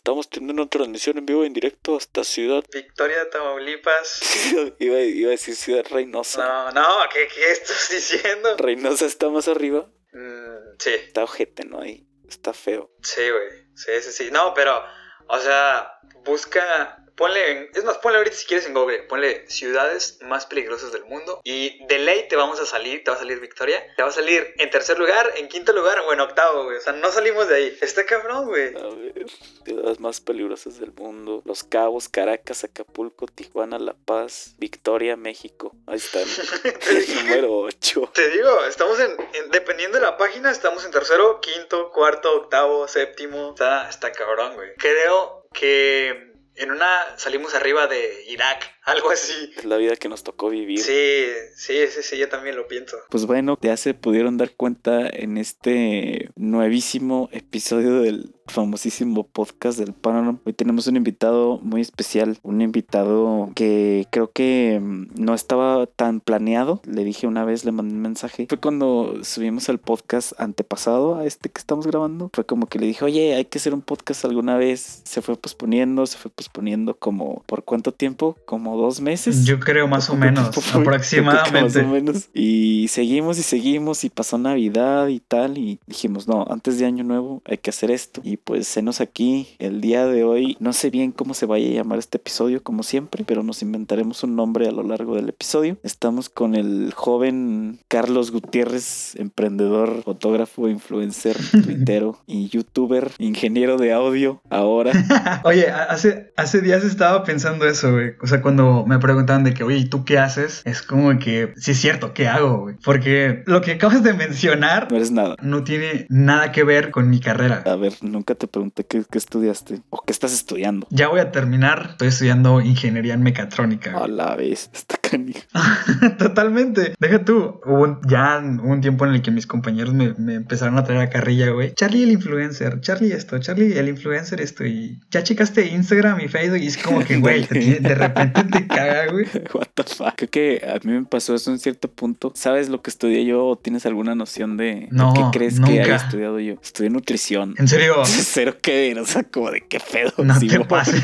Estamos teniendo una transmisión en vivo en directo hasta Ciudad Victoria, Tamaulipas. iba, iba, a decir Ciudad Reynosa. No, no, ¿qué, qué estás diciendo? Reynosa está más arriba. Mm, sí. Está ojete, ¿no? Ahí está feo. Sí, güey. Sí, sí, sí. No, pero, o sea, busca Ponle, es más, ponle ahorita si quieres en Google, ponle ciudades más peligrosas del mundo y de ley te vamos a salir, te va a salir Victoria, te va a salir en tercer lugar, en quinto lugar o en octavo, güey. O sea, no salimos de ahí. Está cabrón, güey. A ver, ciudades más peligrosas del mundo. Los Cabos, Caracas, Acapulco, Tijuana, La Paz, Victoria, México. Ahí está. el número 8. Te digo, estamos en, dependiendo de la página, estamos en tercero, quinto, cuarto, octavo, séptimo. Está, está cabrón, güey. Creo que en una salimos arriba de Irak, algo así. Es la vida que nos tocó vivir. Sí, sí, sí, sí, yo también lo pienso. Pues bueno, ya se pudieron dar cuenta en este nuevísimo episodio del famosísimo podcast del Panorama. Hoy tenemos un invitado muy especial, un invitado que creo que mm, no estaba tan planeado. Le dije una vez, le mandé un mensaje. Fue cuando subimos el podcast antepasado a este que estamos grabando. Fue como que le dije, oye, hay que hacer un podcast alguna vez. Se fue posponiendo, se fue posponiendo como por cuánto tiempo, como dos meses. Yo creo más o menos, aproximadamente. Más o menos. Y seguimos y seguimos y pasó Navidad y tal. Y dijimos, no, antes de Año Nuevo hay que hacer esto. Y pues senos aquí el día de hoy. No sé bien cómo se vaya a llamar este episodio, como siempre, pero nos inventaremos un nombre a lo largo del episodio. Estamos con el joven Carlos Gutiérrez, emprendedor, fotógrafo, influencer, tuitero y youtuber, ingeniero de audio ahora. oye, hace, hace días estaba pensando eso, güey. O sea, cuando me preguntaban de que, oye, ¿tú qué haces? Es como que, sí es cierto, ¿qué hago, güey? Porque lo que acabas de mencionar... No eres nada. No tiene nada que ver con mi carrera. A ver, nunca te pregunté qué, estudiaste o qué estás estudiando. Ya voy a terminar. Estoy estudiando ingeniería en mecatrónica. A la vez, está Totalmente. Deja tú. Hubo ya un tiempo en el que mis compañeros me, empezaron a traer a carrilla, güey. Charlie el influencer, Charlie esto, Charlie el influencer esto. Y ya checaste Instagram y Facebook y es como que, güey, de repente te caga, güey. What the fuck. Creo que a mí me pasó eso en cierto punto. ¿Sabes lo que estudié yo o tienes alguna noción de, no, qué crees que haya estudiado yo? Estudié nutrición. ¿En serio? cero que ver, o sea, como de qué pedo. No te pases.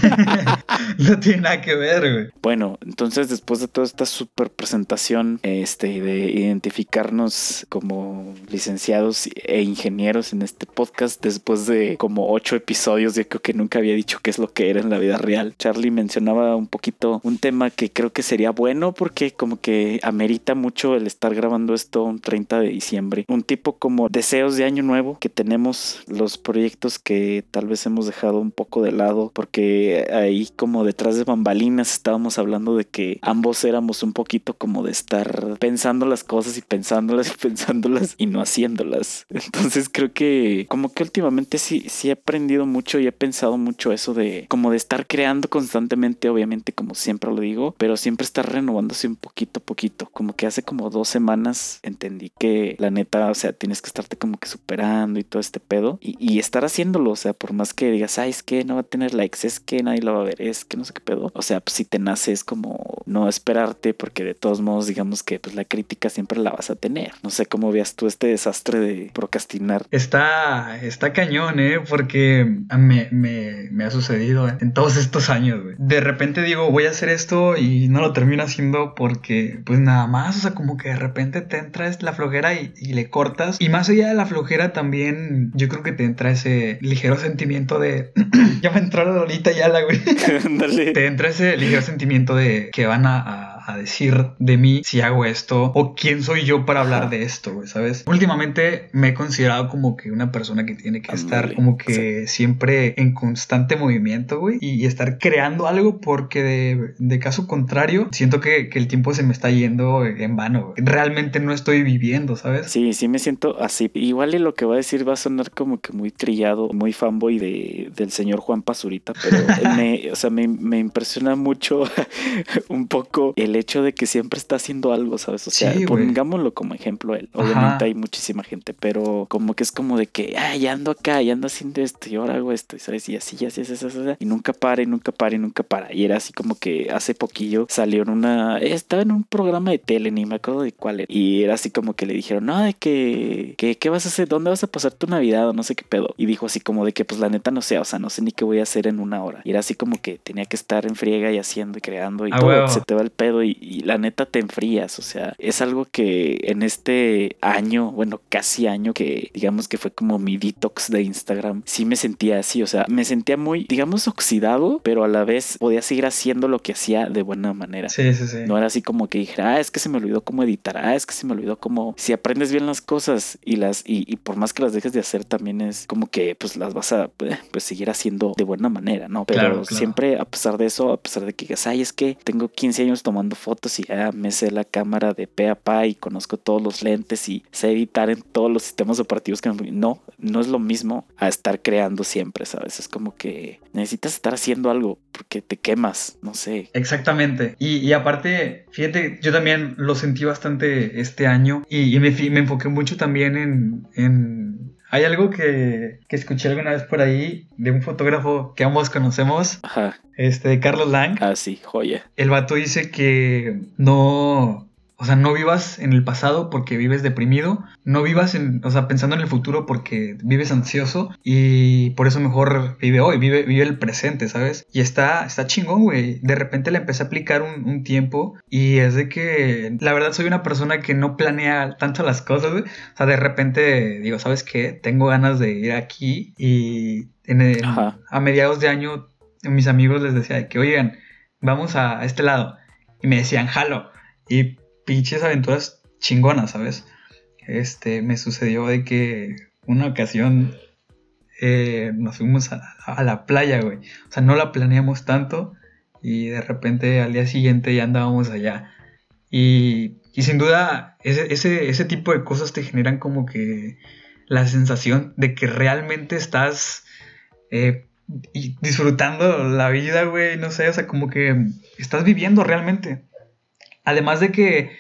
no tiene nada que ver, güey. Bueno, entonces después de toda esta super presentación, este, de identificarnos como licenciados e ingenieros en este podcast, después de como ocho episodios, yo creo que nunca había dicho qué es lo que era en la vida real. Charlie mencionaba un poquito un tema que creo que sería bueno porque como que amerita mucho el estar grabando esto un 30 de diciembre. Un tipo como deseos de año nuevo que tenemos los proyectos que tal vez hemos dejado un poco de lado porque ahí como detrás de bambalinas estábamos hablando de que ambos éramos un poquito como de estar pensando las cosas y pensándolas y pensándolas y no haciéndolas. Entonces creo que como que últimamente sí, sí he aprendido mucho y he pensado mucho eso de como de estar creando constantemente, obviamente como siempre lo digo, pero siempre estar renovándose un poquito a poquito. Como que hace como dos semanas entendí que la neta, o sea, tienes que estarte como que superando y todo este pedo y, y estar haciendo o sea, por más que digas, ay, es que no va a tener likes, es que nadie lo va a ver, es que no sé qué pedo. O sea, pues si te nace es como no porque de todos modos, digamos que pues la crítica siempre la vas a tener. No sé cómo veas tú este desastre de procrastinar. Está, está cañón, ¿eh? Porque me, me, me ha sucedido en todos estos años, güey. De repente digo, voy a hacer esto y no lo termino haciendo porque, pues nada más, o sea, como que de repente te entra la flojera y, y le cortas. Y más allá de la flojera también, yo creo que te entra ese ligero sentimiento de. ya me entró la Lolita ya la güey. Te entra ese ligero sentimiento de que van a a decir de mí si hago esto o quién soy yo para hablar de esto, güey, ¿sabes? Últimamente me he considerado como que una persona que tiene que estar como que siempre en constante movimiento, güey, y, estar creando algo porque de, caso contrario siento que, el tiempo se me está yendo en vano, Realmente no estoy viviendo, ¿sabes? Sí, sí me siento así. Igual y lo que va a decir va a sonar como que muy trillado, muy fanboy de, del señor Juan Pazurita, pero me, o sea, me, me impresiona mucho un poco el el hecho de que siempre está haciendo algo, ¿sabes? O sea, Sí, pongámoslo como ejemplo él. Ajá. Obviamente hay muchísima gente, pero como que es como de que, ah, ya ando acá, ya ando haciendo esto, y ahora hago esto, y ¿sabes? Y así, y así, así, así, así, y nunca para, y nunca para, y nunca para. Y era así como que hace poquillo salió en una, estaba en un programa de tele, ni me acuerdo de cuál era. Y era así como que le dijeron, no, de que, que, ¿qué vas a hacer? ¿Dónde vas a pasar tu Navidad? O no sé qué pedo. Y dijo así como de que, pues la neta no sé, o sea, no sé ni qué voy a hacer en una hora. Y era así como que tenía que estar en friega y haciendo y creando y A todo, huevo. se te va el pedo y, y la neta te enfrías, o sea, es algo que en este año, bueno, casi año que digamos que fue como mi detox de Instagram, sí me sentía así, o sea, me sentía muy, digamos, oxidado, pero a la vez podía seguir haciendo lo que hacía de buena manera. Sí, sí, sí. No era así como que dijera, ah, es que se me olvidó cómo editar, ah, es que se me olvidó cómo... Si aprendes bien las cosas y las y, y por más que las dejes de hacer, también es como que pues las vas a eh, pues seguir haciendo de buena manera, ¿no? Pero Claro, claro. siempre a pesar de eso, a pesar de que digas, ay, es que tengo 15 años tomando fotos y me sé la cámara de pe a pa y conozco todos los lentes y sé editar en todos los sistemas operativos que me... No, no es lo mismo a estar creando siempre, ¿sabes? Es como que necesitas estar haciendo algo porque te quemas, no sé. Exactamente. Y, aparte, fíjate, yo también lo sentí bastante este año y, me, me enfoqué mucho también en- Hay algo que, que escuché alguna vez por ahí de un fotógrafo que ambos conocemos, Ajá, este, de Carlos Lang. así, joya. El vato dice que no, o sea, no vivas en el pasado porque vives deprimido, no vivas en, o sea, pensando en el futuro porque vives ansioso y por eso mejor vive hoy, vive, vive el presente, ¿sabes? Y está, está chingón, güey. De repente le empecé a aplicar un, un tiempo y es de que, la verdad, soy una persona que no planea tanto las cosas, güey. O sea, de repente digo, ¿sabes qué? Tengo ganas de ir aquí y en el- a mediados de año mis amigos les decía de que, oigan, vamos a este lado. Y me decían, jalo. Y pinches aventuras chingonas, ¿sabes? Este, me sucedió de que una ocasión eh, nos fuimos a, la playa, güey. O sea, no la planeamos tanto y de repente al día siguiente ya andábamos allá. Y, y sin duda, ese, ese, ese tipo de cosas te generan como que la sensación de que realmente estás eh, disfrutando la vida, güey, no sé, o sea, como que estás viviendo realmente. Además de que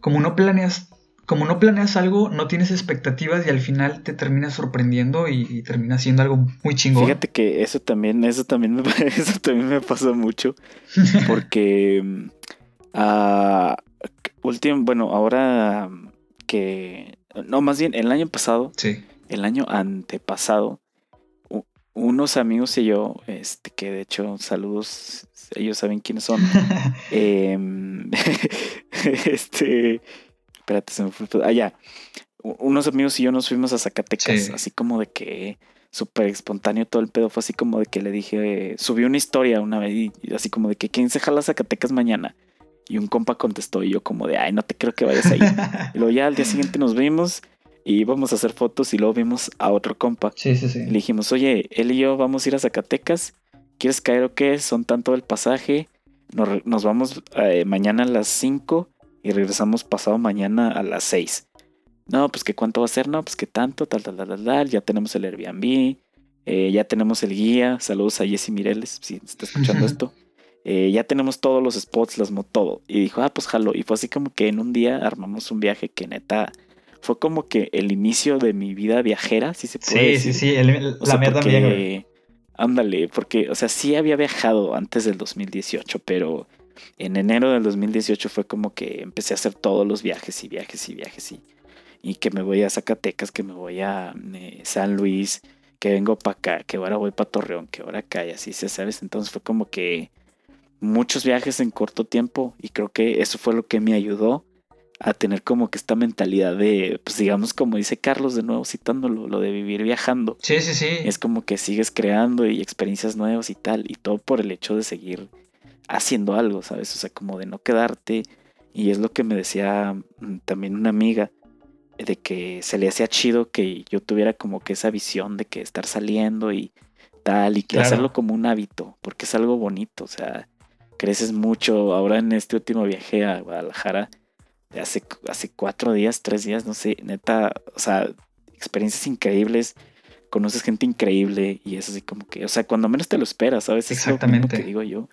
como no planeas, como no planeas algo, no tienes expectativas y al final te terminas sorprendiendo y, y termina siendo algo muy chingón. Fíjate que eso también, eso también me, eso también me pasa mucho. Porque mm, ah, último, bueno, ahora que no, más bien el año pasado, sí. el año antepasado, unos amigos y yo, este, que de hecho, saludos, ellos saben quiénes son. Em, este, espérate, se me fue. Ah, ya. Unos amigos y yo nos fuimos a Zacatecas, Sí. así como de que súper espontáneo todo el pedo. Fue así como de que le dije, subí una historia una vez y y así como de que quién se jala a Zacatecas mañana. Y un compa contestó y yo como de, ay, no te creo que vayas ahí. y luego ya al día siguiente nos vimos y íbamos a hacer fotos y luego vimos a otro compa. sí, sí, sí. Le dijimos, oye, él y yo vamos a ir a Zacatecas. ¿Quieres caer o qué? Son tanto el pasaje. Nos, vamos eh, mañana a las 5 y regresamos pasado mañana a las 6. No, pues que cuánto va a ser, no, pues que tanto, tal, tal, tal, tal, tal. Ya tenemos el Airbnb, eh, ya tenemos el guía. Saludos a Jessy Mireles, si está escuchando esto. Eh, ya tenemos todos los spots, las todo. Y dijo, ah, pues jalo. Y fue así como que en un día armamos un viaje que neta fue como que el inicio de mi vida viajera, si se puede Sí, decir. sí, sí, el- la sea, mía porque, también. Ándale, porque, o sea, sí había viajado antes del 2018, pero en enero del 2018 fue como que empecé a hacer todos los viajes y viajes y viajes y, que me voy a Zacatecas, que me voy a eh, San Luis, que vengo para acá, que ahora voy para Torreón, que ahora acá y así, se ¿sabes? Entonces fue como que muchos viajes en corto tiempo y creo que eso fue lo que me ayudó a tener como que esta mentalidad de, pues digamos como dice Carlos de nuevo citándolo, lo de vivir viajando Sí, sí, sí. es como que sigues creando y experiencias nuevas y tal, y todo por el hecho de seguir haciendo algo, ¿sabes? O sea, como de no quedarte, y es lo que me decía mm, también una amiga, de que se le hacía chido que yo tuviera como que esa visión de que estar saliendo y tal, y que Claro. hacerlo como un hábito, porque es algo bonito, o sea, creces mucho. Ahora en este último viaje a Guadalajara, hace, hace cuatro días, tres días, no sé, neta, o sea, experiencias increíbles, conoces gente increíble y es así como que, o sea, cuando menos te lo esperas, ¿sabes? Es lo Exactamente. que digo yo.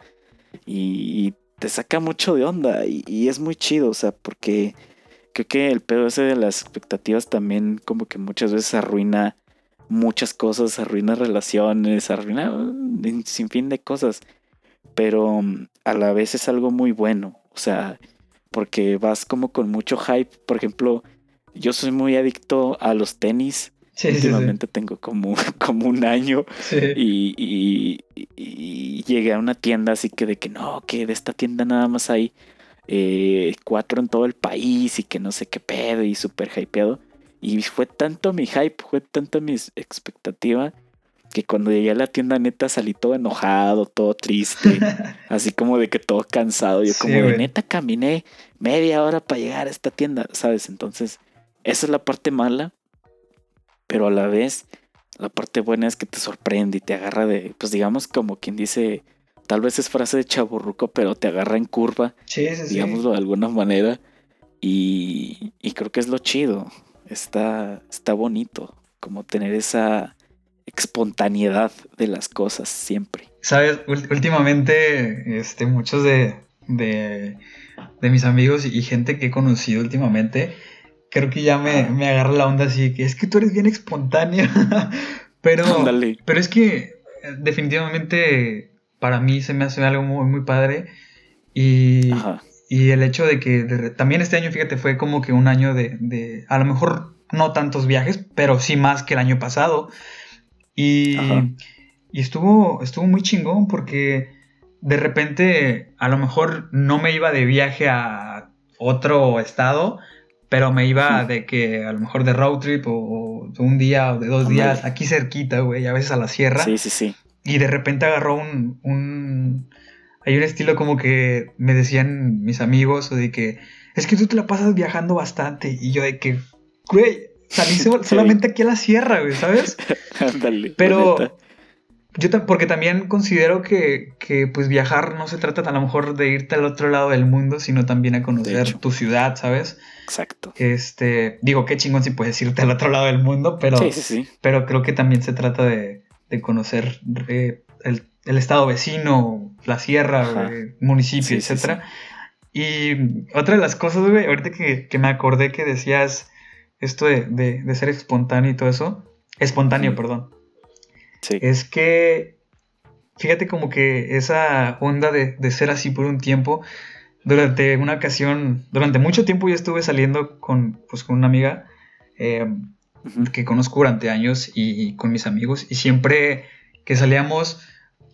Y, y te saca mucho de onda y, y, es muy chido, o sea, porque creo que el pedo ese de las expectativas también como que muchas veces arruina muchas cosas, arruina relaciones, arruina un sinfín de cosas, pero mm, a la vez es algo muy bueno, o sea, porque vas como con mucho hype, por ejemplo, yo soy muy adicto a los tenis. Sí, Últimamente tengo como, como un año y, y, y, llegué a una tienda así que de que no, que de esta tienda nada más hay eh, cuatro en todo el país y que no sé qué pedo y súper hypeado. Y fue tanto mi hype, fue tanta mi expectativa que cuando llegué a la tienda neta salí todo enojado, todo triste, así como de que todo cansado. Yo como de neta caminé media hora para llegar a esta tienda, ¿sabes? Entonces, esa es la parte mala, pero a la vez la parte buena es que te sorprende y te agarra de, pues digamos como quien dice, tal vez es frase de chaburruco, pero te agarra en curva, sí, sí, digámoslo de alguna manera, y, y creo que es lo chido, está, está bonito, como tener esa espontaneidad de las cosas siempre. Sabes, últimamente, este, muchos de, de, de, mis amigos y gente que he conocido últimamente, creo que ya me, me agarra la onda así, que es que tú eres bien espontáneo, pero, pero es que definitivamente para mí se me hace algo muy, muy padre. Y, y el hecho de que también este año, fíjate, fue como que un año de, de, a lo mejor no tantos viajes, pero sí más que el año pasado. Y, y estuvo, estuvo muy chingón porque de repente a lo mejor no me iba de viaje a otro estado, pero me iba de que a lo mejor de road trip o, de un día o de dos días aquí cerquita, güey, a veces a la sierra. Sí, sí, sí. Y de repente agarró un, un... Hay un estilo como que me decían mis amigos o de que es que tú te la pasas viajando bastante y yo de que, güey, salí solamente aquí a la sierra, güey, ¿sabes? Ándale. Pero yo porque también considero que, que, pues viajar no se trata a lo mejor de irte al otro lado del mundo, sino también a conocer tu ciudad, ¿sabes? Exacto. Este, digo, qué chingón si puedes irte al otro lado del mundo, pero, sí, sí, sí. pero creo que también se trata de, de conocer eh, el, el, estado vecino, la sierra, el municipio, etcétera. Y otra de las cosas, güey, ahorita que, que me acordé que decías esto de, ser espontáneo y todo eso, espontáneo, perdón, sí. es que, fíjate como que esa onda de, ser así por un tiempo, durante una ocasión, durante mucho tiempo yo estuve saliendo con, pues, con una amiga eh, que conozco durante años y, con mis amigos y siempre que salíamos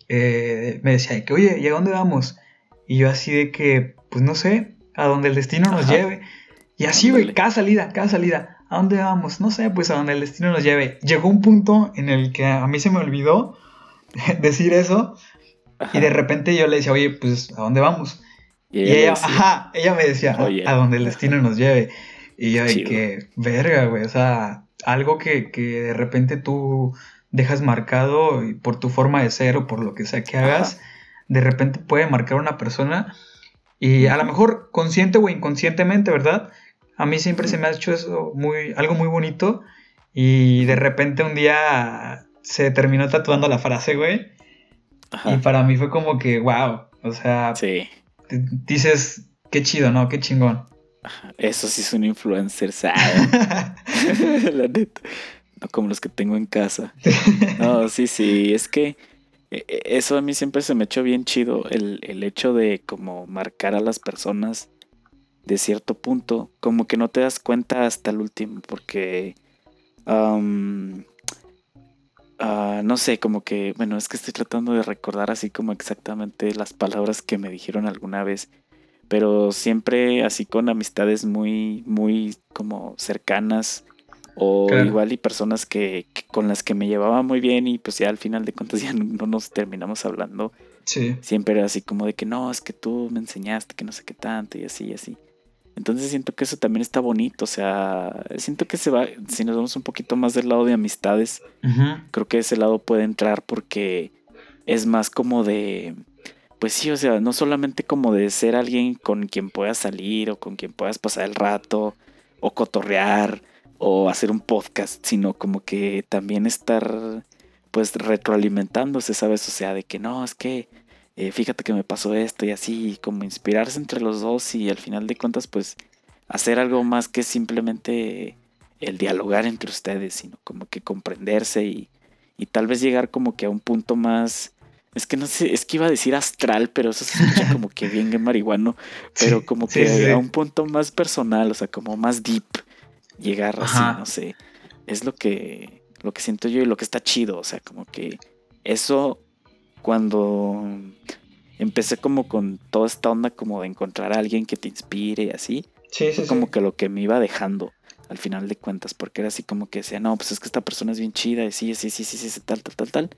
eh, me decía que, oye, ¿y a dónde vamos? Y yo así de que, pues no sé, a donde el destino nos lleve. Y así, güey, cada salida, cada salida. ¿A dónde vamos? No sé, pues a donde el destino nos lleve. Llegó un punto en el que a mí se me olvidó decir eso. Y de repente yo le decía, oye, pues ¿a dónde vamos? Y ella, ajá, ella me decía, a donde el destino nos lleve. Y yo, de que, verga, güey, o sea, algo que, que, de repente tú dejas marcado por tu forma de ser o por lo que sea que hagas, de repente puede marcar a una persona y a lo mejor consciente o inconscientemente, ¿verdad? A mí siempre se me ha hecho eso muy, algo muy bonito. Y de repente un día se terminó tatuando la frase, güey. Y para mí fue como que, wow. O sea, sí. dices, qué chido, ¿no? Qué chingón. Eso sí es un influencer, ¿sabes? la neta. No como los que tengo en casa. No, sí, sí. Es que eh, eh, eso a mí siempre se me echó bien chido. El, el hecho de como marcar a las personas de cierto punto, como que no te das cuenta hasta el último, porque ah, no sé, como que, bueno, es que estoy tratando de recordar así como exactamente las palabras que me dijeron alguna vez, pero siempre así con amistades muy, muy como cercanas. O igual y personas que, con las que me llevaba muy bien y pues ya al final de cuentas ya no, nos terminamos hablando. Sí. Siempre era así como de que no, es que tú me enseñaste que no sé qué tanto y así y así. Entonces siento que eso también está bonito, o sea, siento que se va, si nos vamos un poquito más del lado de amistades, creo que ese lado puede entrar porque es más como de, pues sí, o sea, no solamente como de ser alguien con quien puedas salir o con quien puedas pasar el rato o cotorrear o hacer un podcast, sino como que también estar pues retroalimentándose, ¿sabes? O sea, de que no, es que eh, fíjate que me pasó esto y así, como inspirarse entre los dos y al final de cuentas, pues hacer algo más que simplemente el dialogar entre ustedes, sino como que comprenderse y, y tal vez llegar como que a un punto más... Es que no sé, es que iba a decir astral, pero eso se escucha como que bien marihuano, pero como que a un punto más personal, o sea, como más deep, llegar así, no sé. Es lo que, lo que siento yo y lo que está chido, o sea, como que eso cuando empecé como con toda esta onda como de encontrar a alguien que te inspire y así, sí, fue como que lo que me iba dejando al final de cuentas, porque era así como que decía, no, pues es que esta persona es bien chida, y sí, sí, sí, sí, sí, tal, tal, tal, tal.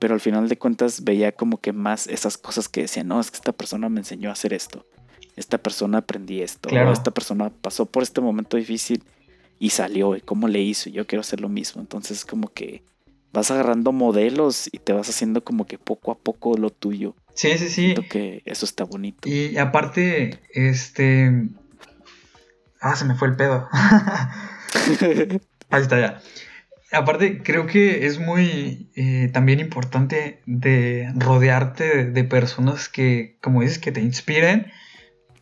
Pero al final de cuentas veía como que más esas cosas que decía, no, es que esta persona me enseñó a hacer esto, esta persona aprendí esto, esta persona pasó por este momento difícil y salió, y cómo le hizo, y yo quiero hacer lo mismo. Entonces como que vas agarrando modelos y te vas haciendo como que poco a poco lo tuyo. Sí, sí, sí. Siento que eso está bonito. Y aparte, este... Ah, se me fue el pedo. Ahí está ya. Aparte, creo que es muy eh, también importante de rodearte de, personas que, como dices, que te inspiren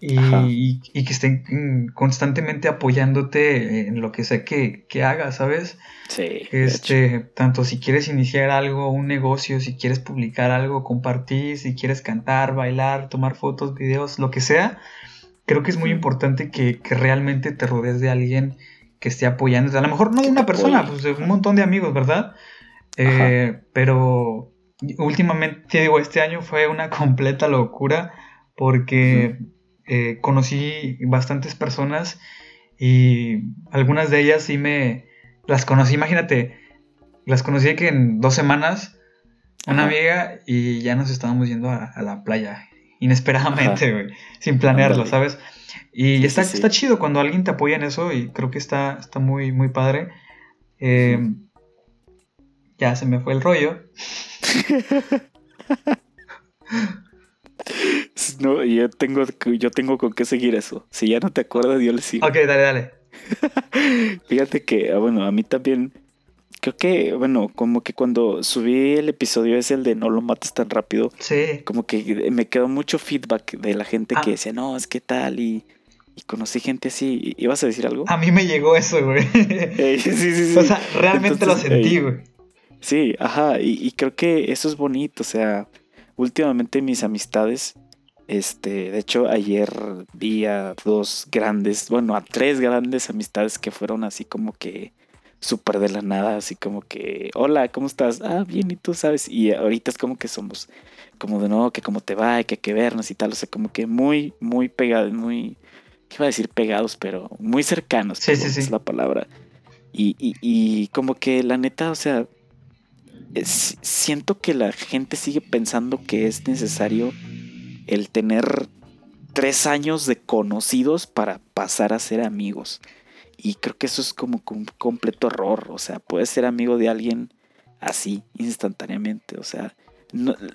y, que estén constantemente apoyándote en lo que sea que, que hagas, ¿sabes? Sí. Este, tanto si quieres iniciar algo, un negocio, si quieres publicar algo, compartir, si quieres cantar, bailar, tomar fotos, videos, lo que sea, creo que es muy importante que, realmente te rodees de alguien que esté apoyando. A lo mejor no de una persona, pues de un montón de amigos, ¿verdad? Eh, pero últimamente, digo, este año fue una completa locura porque... Eh, conocí bastantes personas y algunas de ellas sí me las conocí, imagínate, las conocí que en dos semanas, una amiga y ya nos estábamos yendo a, la playa, inesperadamente, sin planearlo, ¿sabes? Y está, está chido cuando alguien te apoya en eso y creo que está, está muy, muy padre. Eh, ya se me fue el rollo. No, yo tengo, yo tengo con qué seguir eso. Si ya no te acuerdas, yo le sigo. Ok, dale, dale. Fíjate que, ah, bueno, a mí también. Creo que, bueno, como que cuando subí el episodio es el de no lo mates tan rápido. Sí. Como que me quedó mucho feedback de la gente que ah. decía, no, es que tal y, y conocí gente así. ¿Ibas a decir algo? A mí me llegó eso, güey. sí, sí, sí. O sea, realmente lo sentí, güey. Sí, ajá. Y, y creo que eso es bonito. O sea, últimamente mis amistades este, de hecho, ayer vi a dos grandes, bueno, a tres grandes amistades que fueron así como que súper de la nada, así como que, hola, ¿cómo estás? Ah, bien, y tú sabes. Y ahorita es como que somos, como de nuevo, que cómo te va, que hay que vernos y tal, o sea, como que muy, muy pegados, muy, ¿qué iba a decir pegados? Pero muy cercanos, sí, sí, sí. es la palabra. Y, y, y como que la neta, o sea, siento que la gente sigue pensando que es necesario el tener tres años de conocidos para pasar a ser amigos. Y creo que eso es como un completo error. O sea, puedes ser amigo de alguien así, instantáneamente. O sea,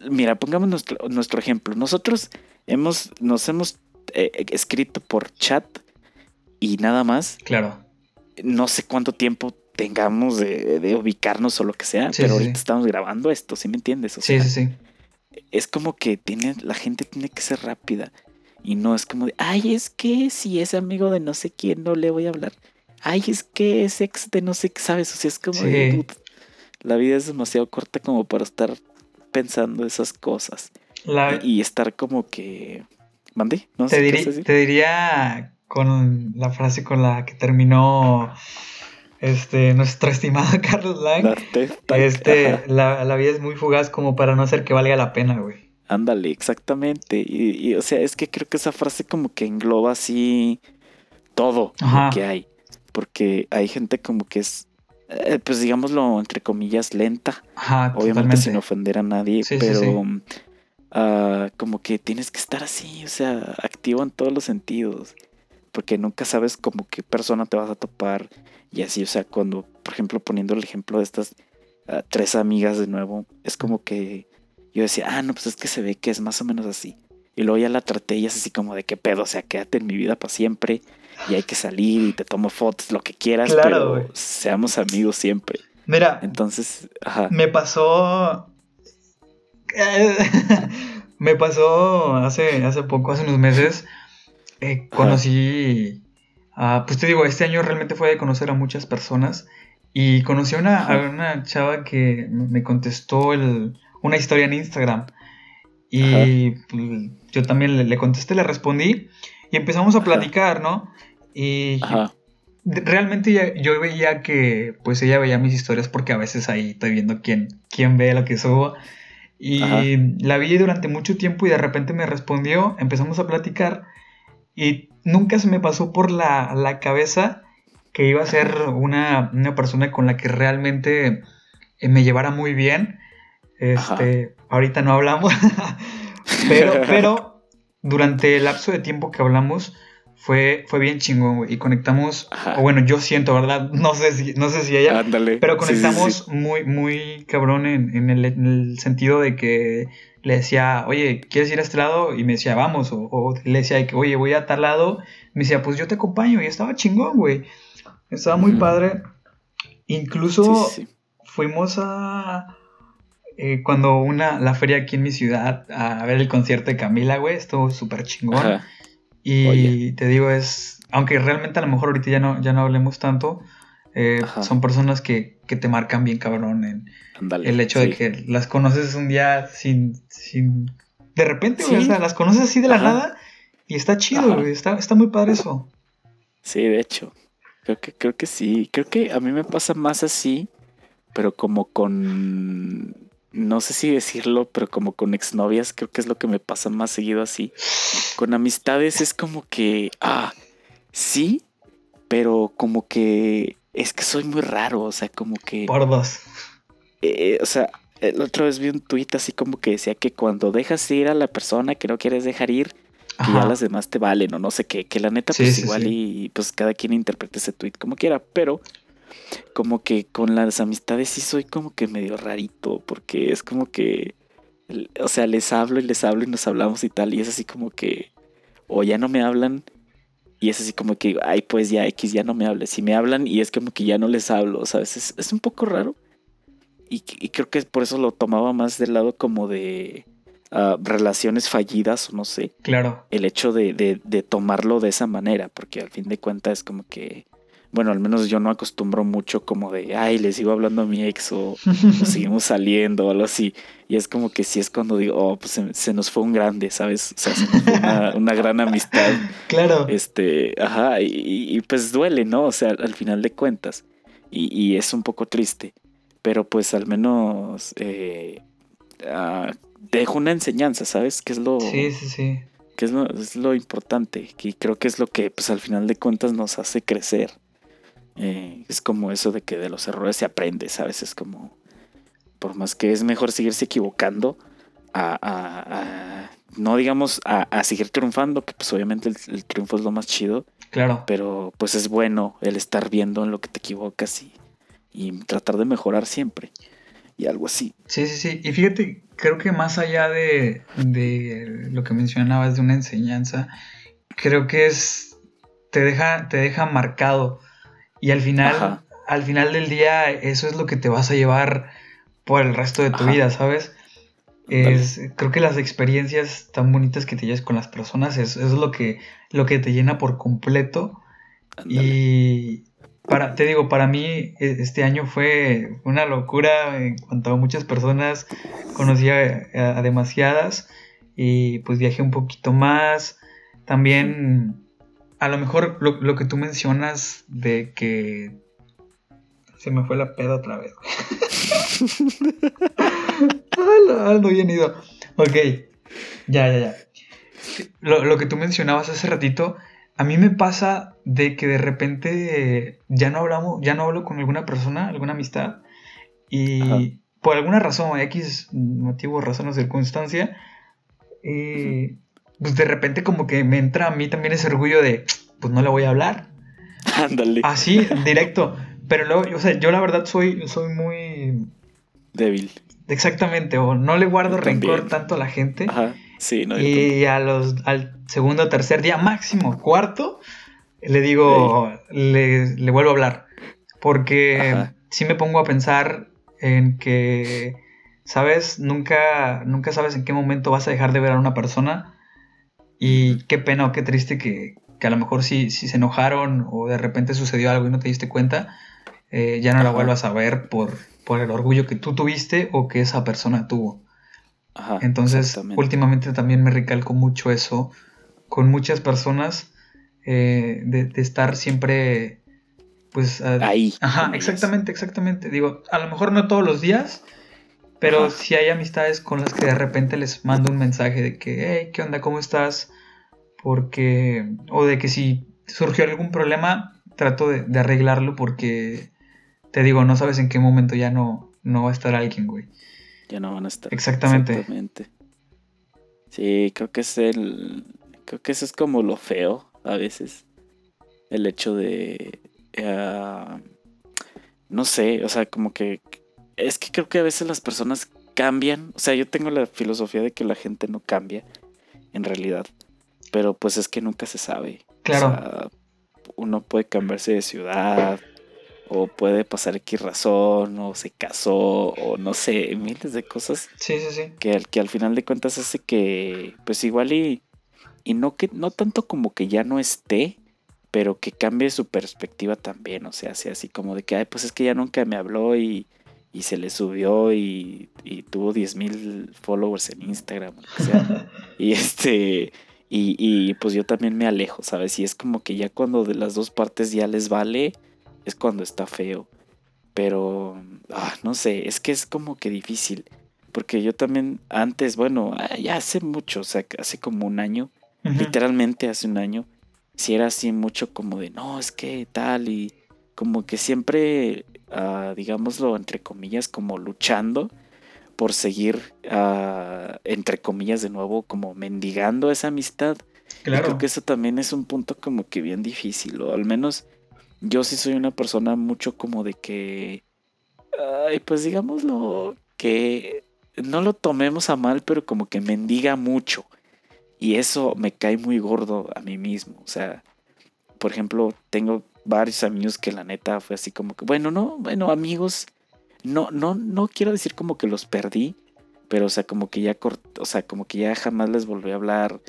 mira, pongamos nuestro, ejemplo. Nosotros hemos, nos hemos eh, escrito por chat y nada más. Claro. No sé cuánto tiempo tengamos de, ubicarnos o lo que sea, pero ahorita estamos grabando esto, ¿sí me entiendes? sí, sí, sí es como que tiene, la gente tiene que ser rápida. Y no es como de, ay, es que si es amigo de no sé quién, no le voy a hablar. Ay, es que es ex de no sé qué, ¿sabes? O sea, es como de, la vida es demasiado corta como para estar pensando esas cosas. Y, estar como que... ¿Mande? No te, te diría con la frase con la que terminó este, nuestro estimado Carlos Lang. este, la, vida es muy fugaz como para no hacer que valga la pena, güey. Ándale, exactamente. Y, o sea, es que creo que esa frase como que engloba así todo lo que hay. Porque hay gente como que es, eh, pues digámoslo, entre comillas, lenta. Obviamente sin ofender a nadie, pero ah, como que tienes que estar así, o sea, activo en todos los sentidos. Porque nunca sabes como qué persona te vas a topar y así, o sea, cuando, por ejemplo, poniendo el ejemplo de estas ah, tres amigas de nuevo, es como que yo decía, ah, no, pues es que se ve que es más o menos así. Y luego ya la traté y es así como de qué pedo, o sea, quédate en mi vida para siempre y hay que salir y te tomo fotos, lo que quieras, pero seamos amigos siempre. Mira, entonces, ajá. Me pasó. Me pasó hace, hace poco, hace unos meses, eh, conocí, pues te digo, este año realmente fue de conocer a muchas personas y conocí a una, una chava que me contestó el, una historia en Instagram y pues, yo también le, contesté, le respondí y empezamos a platicar, ¿no? Y realmente yo veía que pues ella veía mis historias porque a veces ahí estoy viendo quién, quién ve lo que subo. Y la vi durante mucho tiempo y de repente me respondió, empezamos a platicar y nunca se me pasó por la, cabeza que iba a ser una, persona con la que realmente eh, me llevara muy bien. Este, ahorita no hablamos, pero, pero durante el lapso de tiempo que hablamos, fue, fue bien chingón, Y conectamos, o bueno, yo siento, ¿verdad? No sé si, no sé si ella. Pero conectamos muy, muy cabrón en, el, sentido de que le decía, oye, ¿quieres ir a este lado? Y me decía, vamos. O, le decía, oye, voy a tal lado. Me decía, pues yo te acompaño. Y estaba chingón, güey. Estaba muy padre. Incluso fuimos a. Eh, cuando una, la feria aquí en mi ciudad, a ver el concierto de Camila, güey, estuvo súper chingón. Y te digo, es, aunque realmente a lo mejor ahorita ya no, ya no hablemos tanto, eh, son personas que, te marcan bien cabrón en el hecho de que las conoces un día sin, sin de repente, o sea, las conoces así de la nada y está chido, está, está muy padre eso. Sí, de hecho, creo que, creo que sí, creo que a mí me pasa más así, pero como con no sé si decirlo, pero como con exnovias, creo que es lo que me pasa más seguido así. Con amistades es como que, ah, sí, pero como que es que soy muy raro, o sea, como que... Por dos. Eh, o sea, la otra vez vi un tuit así como que decía que cuando dejas ir a la persona que no quieres dejar ir, que ya las demás te valen o no sé qué, que la neta pues igual y pues cada quien interprete ese tweet como quiera, pero como que con las amistades sí soy como que medio rarito, porque es como que, o sea, les hablo y les hablo y nos hablamos y tal, y es así como que, o ya no me hablan, y es así como que, ay, pues ya X, ya no me hables, si me hablan y es como que ya no les hablo, ¿sabes? Es, es un poco raro. Y, creo que por eso lo tomaba más del lado como de ah, relaciones fallidas o no sé. Claro. El hecho de, de, de, tomarlo de esa manera, porque al fin de cuentas es como que bueno, al menos yo no acostumbro mucho como de, ay, le sigo hablando a mi ex o, seguimos saliendo o algo así. Y es como que sí es cuando digo, oh, pues se, nos fue un grande, ¿sabes? O sea, se nos fue una, gran amistad. Claro. Este, ajá, y, pues duele, ¿no? O sea, al final de cuentas. Y, es un poco triste. Pero pues al menos eh, ah, dejo una enseñanza, ¿sabes? Que es lo... Sí, sí, sí. Que es lo, es lo importante. Que creo que es lo que pues al final de cuentas nos hace crecer. Eh, es como eso de que de los errores se aprende, ¿sabes? Es como, por más que es mejor seguirse equivocando, a, no digamos a, seguir triunfando, que pues obviamente el, triunfo es lo más chido. Claro. Pero pues es bueno el estar viendo en lo que te equivocas y, y tratar de mejorar siempre. Y algo así. Sí, sí, sí. Y fíjate, creo que más allá de, de lo que mencionabas de una enseñanza, creo que es, te deja, te deja marcado y al final, al final del día, eso es lo que te vas a llevar por el resto de tu vida, ¿sabes? Es, creo que las experiencias tan bonitas que te llevas con las personas es, es lo, que, lo que te llena por completo. Y para, te digo, para mí e, este año fue una locura en cuanto a muchas personas. Conocí a, a demasiadas y pues viajé un poquito más. También a lo mejor lo, que tú mencionas de que se me fue la peda otra vez. Algo bien ido. Ok, ya, ya, ya. Lo, que tú mencionabas hace ratito, a mí me pasa de que de repente ya no hablamos, ya no hablo con alguna persona, alguna amistad, y por alguna razón, X motivo, razón o circunstancia, eh, pues de repente como que me entra a mí también ese orgullo de, pues no le voy a hablar. Ándale. Así, directo. Pero luego, o sea, yo la verdad soy, soy muy... Débil. Exactamente, o no le guardo rencor tanto a la gente. Ajá, sí, no. Y a los, al segundo o tercer día, máximo cuarto, le digo, le, le, vuelvo a hablar. Porque si me pongo a pensar en que ¿sabes? Nunca, nunca sabes en qué momento vas a dejar de ver a una persona. Y qué pena o qué triste que, que a lo mejor si, si se enojaron o de repente sucedió algo y no te diste cuenta, eh, ya no la vuelvas a ver por, por el orgullo que tú tuviste o que esa persona tuvo. Ajá, Entonces, últimamente también me recalco mucho eso con muchas personas eh, de, de estar siempre, pues... a- Ahí. Ajá, exactamente, exactamente. Digo, a lo mejor no todos los días, pero sí hay amistades con las que de repente les mando un mensaje de que, hey, ¿qué onda? ¿Cómo estás? Porque, o de que si surgió algún problema, trato de, de arreglarlo porque, te digo, no sabes en qué momento ya no, no va a estar alguien, güey. Ya no van a estar. Exactamente. Exactamente. Sí, creo que es el. Creo que eso es como lo feo a veces. El hecho de. ah, no sé, o sea, como que. Es que creo que a veces las personas cambian. O sea, yo tengo la filosofía de que la gente no cambia, en realidad. Pero pues es que nunca se sabe. Claro. O sea, uno puede cambiarse de ciudad, o puede pasar X razón, o se casó, o no sé, miles de cosas Sí, sí, sí. que al, que al final de cuentas hace que, pues igual y, y no que, no tanto como que ya no esté, pero que cambie su perspectiva también, o sea, así, así como de que, ay, pues es que ya nunca me habló y, y se le subió y, y tuvo 10 mil followers en Instagram, o sea, y este, y, y pues yo también me alejo, ¿sabes? Y es como que ya cuando de las dos partes ya les vale, es cuando está feo. Pero, ah, no sé, es que es como que difícil. Porque yo también antes, bueno, ah, ya hace mucho, o sea, hace como un año, literalmente hace un año, si era así mucho como de, no, es que tal, y como que siempre, digámoslo, entre comillas, como luchando por seguir, entre comillas, de nuevo, como mendigando esa amistad. Y Claro. creo que eso también es un punto como que bien difícil, o al menos yo sí soy una persona mucho como de que, ay, pues digámoslo, que no lo tomemos a mal, pero como que mendiga mucho. Y eso me cae muy gordo a mí mismo. O sea, por ejemplo, tengo varios amigos que la neta fue así como que, bueno, no, bueno, amigos, no, no, no quiero decir como que los perdí, pero o sea, como que ya cort- o sea, como que ya jamás les volví a hablar,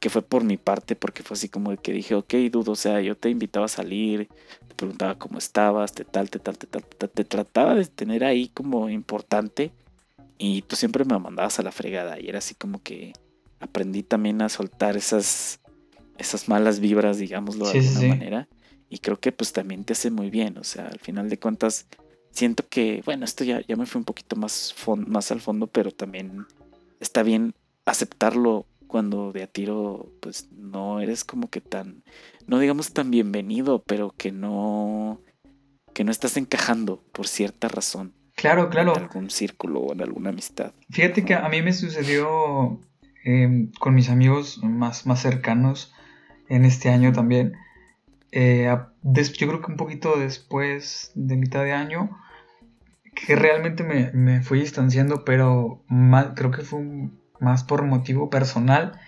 que fue por mi parte, porque fue así como que dije, ok, dudo, o sea, yo te invitaba a salir, te preguntaba cómo estabas, te tal, te tal, te tal, te tal, te trataba de tener ahí como importante y tú siempre me mandabas a la fregada y era así como que aprendí también a soltar esas, esas malas vibras, digámoslo de sí, alguna sí. manera. Y creo que pues también te hace muy bien. O sea, al final de cuentas, siento que, bueno, esto ya, ya me fue un poquito más, más al fondo, pero también está bien aceptarlo cuando de a tiro, pues no eres como que tan, no digamos tan bienvenido, pero que no, que no estás encajando por cierta razón Claro, claro. en algún círculo o en alguna amistad. Fíjate que a mí me sucedió eh, con mis amigos más, más cercanos en este año también. Eh, yo creo que un poquito después de mitad de año, que realmente me, me fui distanciando, pero más, creo que fue un- más por motivo personal,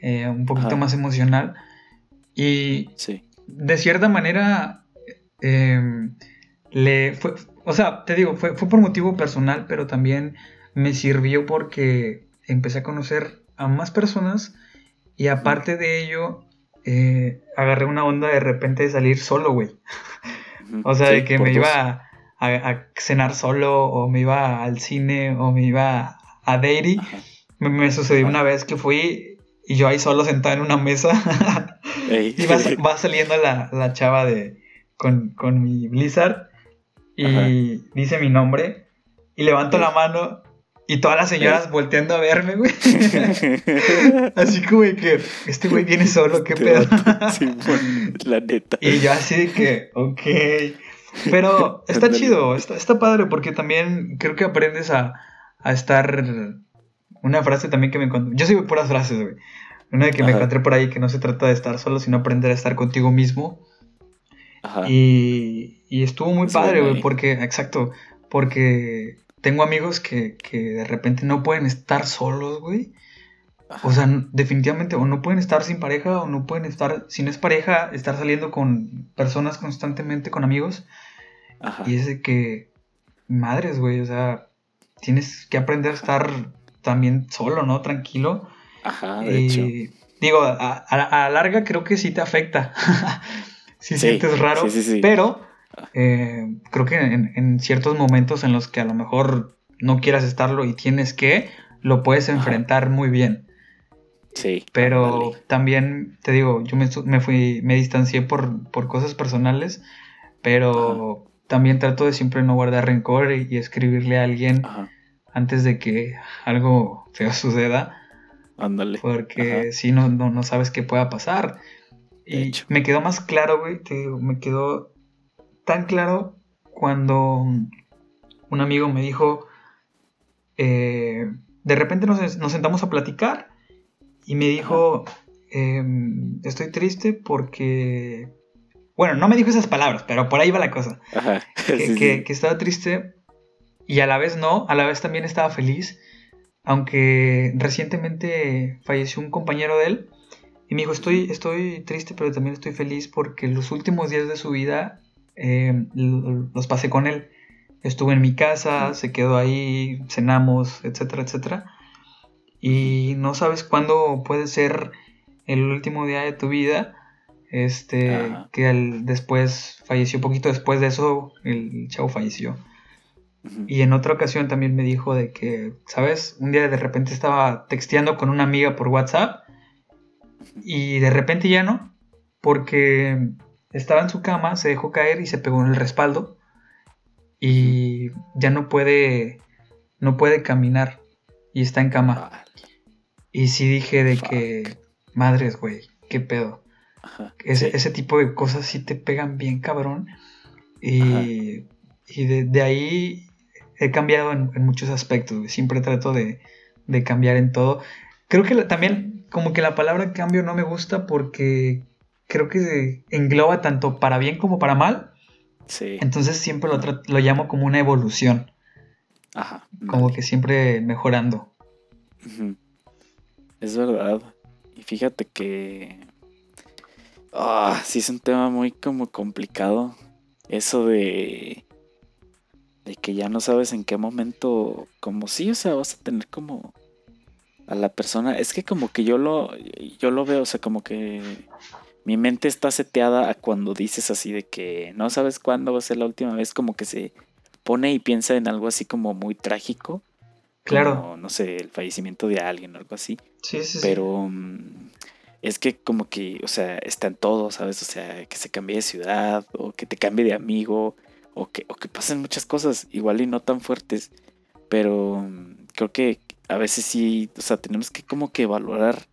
eh, un poquito Ajá. más emocional. Y Sí. de cierta manera, eh, le fue, o sea, te digo, fue, fue por motivo personal, pero también me sirvió porque empecé a conocer a más personas y aparte de ello, eh, agarré una onda de repente de salir solo, güey. O sea, Sí, de que me dos. iba a, cenar solo o me iba al cine o me iba a Dairy. Me, me sucedió Ajá. una vez que fui y yo ahí solo sentado en una mesa y va, va saliendo la, la chava de con, con mi Blizzard y Ajá. dice mi nombre y levanto Ey. la mano y todas las señoras volteando a verme, güey. Así como de que este güey viene solo, qué pedo. sí, bueno, la neta. Y yo así de que, ok. Pero está chido, está, está padre porque también creo que aprendes a, a estar... Una frase también que me encontré... Yo sigo puras frases, güey. Una que me encontré por ahí que no se trata de estar solo, sino aprender a estar contigo mismo. Ajá. Y, y estuvo muy padre, güey, porque, exacto, porque tengo amigos que, que de repente no pueden estar solos, güey. O sea, definitivamente, o no pueden estar sin pareja, o no pueden estar, si no es pareja, estar saliendo con personas constantemente, con amigos. Ajá. Y es de que, madres, güey, o sea, tienes que aprender a estar también solo, ¿no? Tranquilo. Ajá, de hecho. Digo, a, la larga creo que sí te afecta. sí, sientes raro. Sí, sí, pero eh, creo que en, ciertos momentos en los que a lo mejor no quieras estarlo y tienes que, lo puedes enfrentar muy bien. Sí. Pero también te digo, yo me, fui, me distancié por, por cosas personales, pero también trato de siempre no guardar rencor y, escribirle a alguien antes de que algo feo suceda. Ándale. Porque si no, no, no, sabes qué pueda pasar. Y me quedó más claro, güey, te digo, me quedó tan claro cuando un amigo me dijo, eh, de repente nos, sentamos a platicar y me dijo, em, estoy triste porque... Bueno, no me dijo esas palabras, pero por ahí va la cosa. Que, que, estaba triste y a la vez no, a la vez también estaba feliz, aunque recientemente falleció un compañero de él. Y me dijo, estoy, estoy triste, pero también estoy feliz porque los últimos días de su vida eh, los pasé con él. Estuvo en mi casa, se quedó ahí, cenamos, etcétera, etcétera. Y no sabes cuándo puede ser el último día de tu vida. Este, que después falleció, poquito después de eso, el chavo falleció. Y en otra ocasión también me dijo de que, ¿sabes? Un día de repente estaba texteando con una amiga por WhatsApp y de repente ya no, porque estaba en su cama, se dejó caer y se pegó en el respaldo. Y ya no puede. No puede caminar. Y está en cama. Y sí dije de que. Madres, güey. ¿Qué pedo? ese, tipo de cosas sí te pegan bien, cabrón. Y, y de, ahí he cambiado en, muchos aspectos. Siempre trato de, de, cambiar en todo. Creo que también, como que la palabra cambio no me gusta porque creo que engloba tanto para bien como para mal. Sí. Entonces siempre lo, lo llamo como una evolución. Ajá. Como que siempre mejorando. Es verdad. Y fíjate que... Ah, sí es un tema muy como complicado. Eso de... De que ya no sabes en qué momento... Como sí, o sea, vas a tener como... A la persona... Es que como que yo lo... Yo lo veo, o sea, como que mi mente está seteada a cuando dices así de que no sabes cuándo va a ser la última vez, como que se pone y piensa en algo así como muy trágico. Claro. no sé, el fallecimiento de alguien o algo así. Sí, sí, Pero mm, es que como que, o sea, está en todo, ¿sabes? O sea, que se cambie de ciudad o que te cambie de amigo o que, o que pasen muchas cosas, igual y no tan fuertes. Pero mm, creo que a veces sí, o sea, tenemos que como que valorar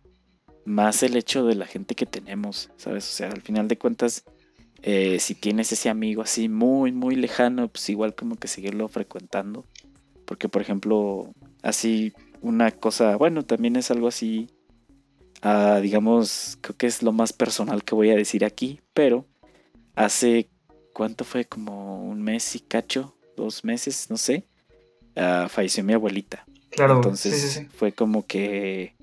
más el hecho de la gente que tenemos, ¿sabes? O sea, al final de cuentas, eh, si tienes ese amigo así muy, muy lejano, pues igual como que seguirlo frecuentando. Porque, por ejemplo, así una cosa, bueno, también es algo así, ah, digamos, creo que es lo más personal que voy a decir aquí, pero hace, ¿cuánto fue? Como un mes y cacho, dos meses, no sé, ah, falleció mi abuelita. Claro, entonces fue como que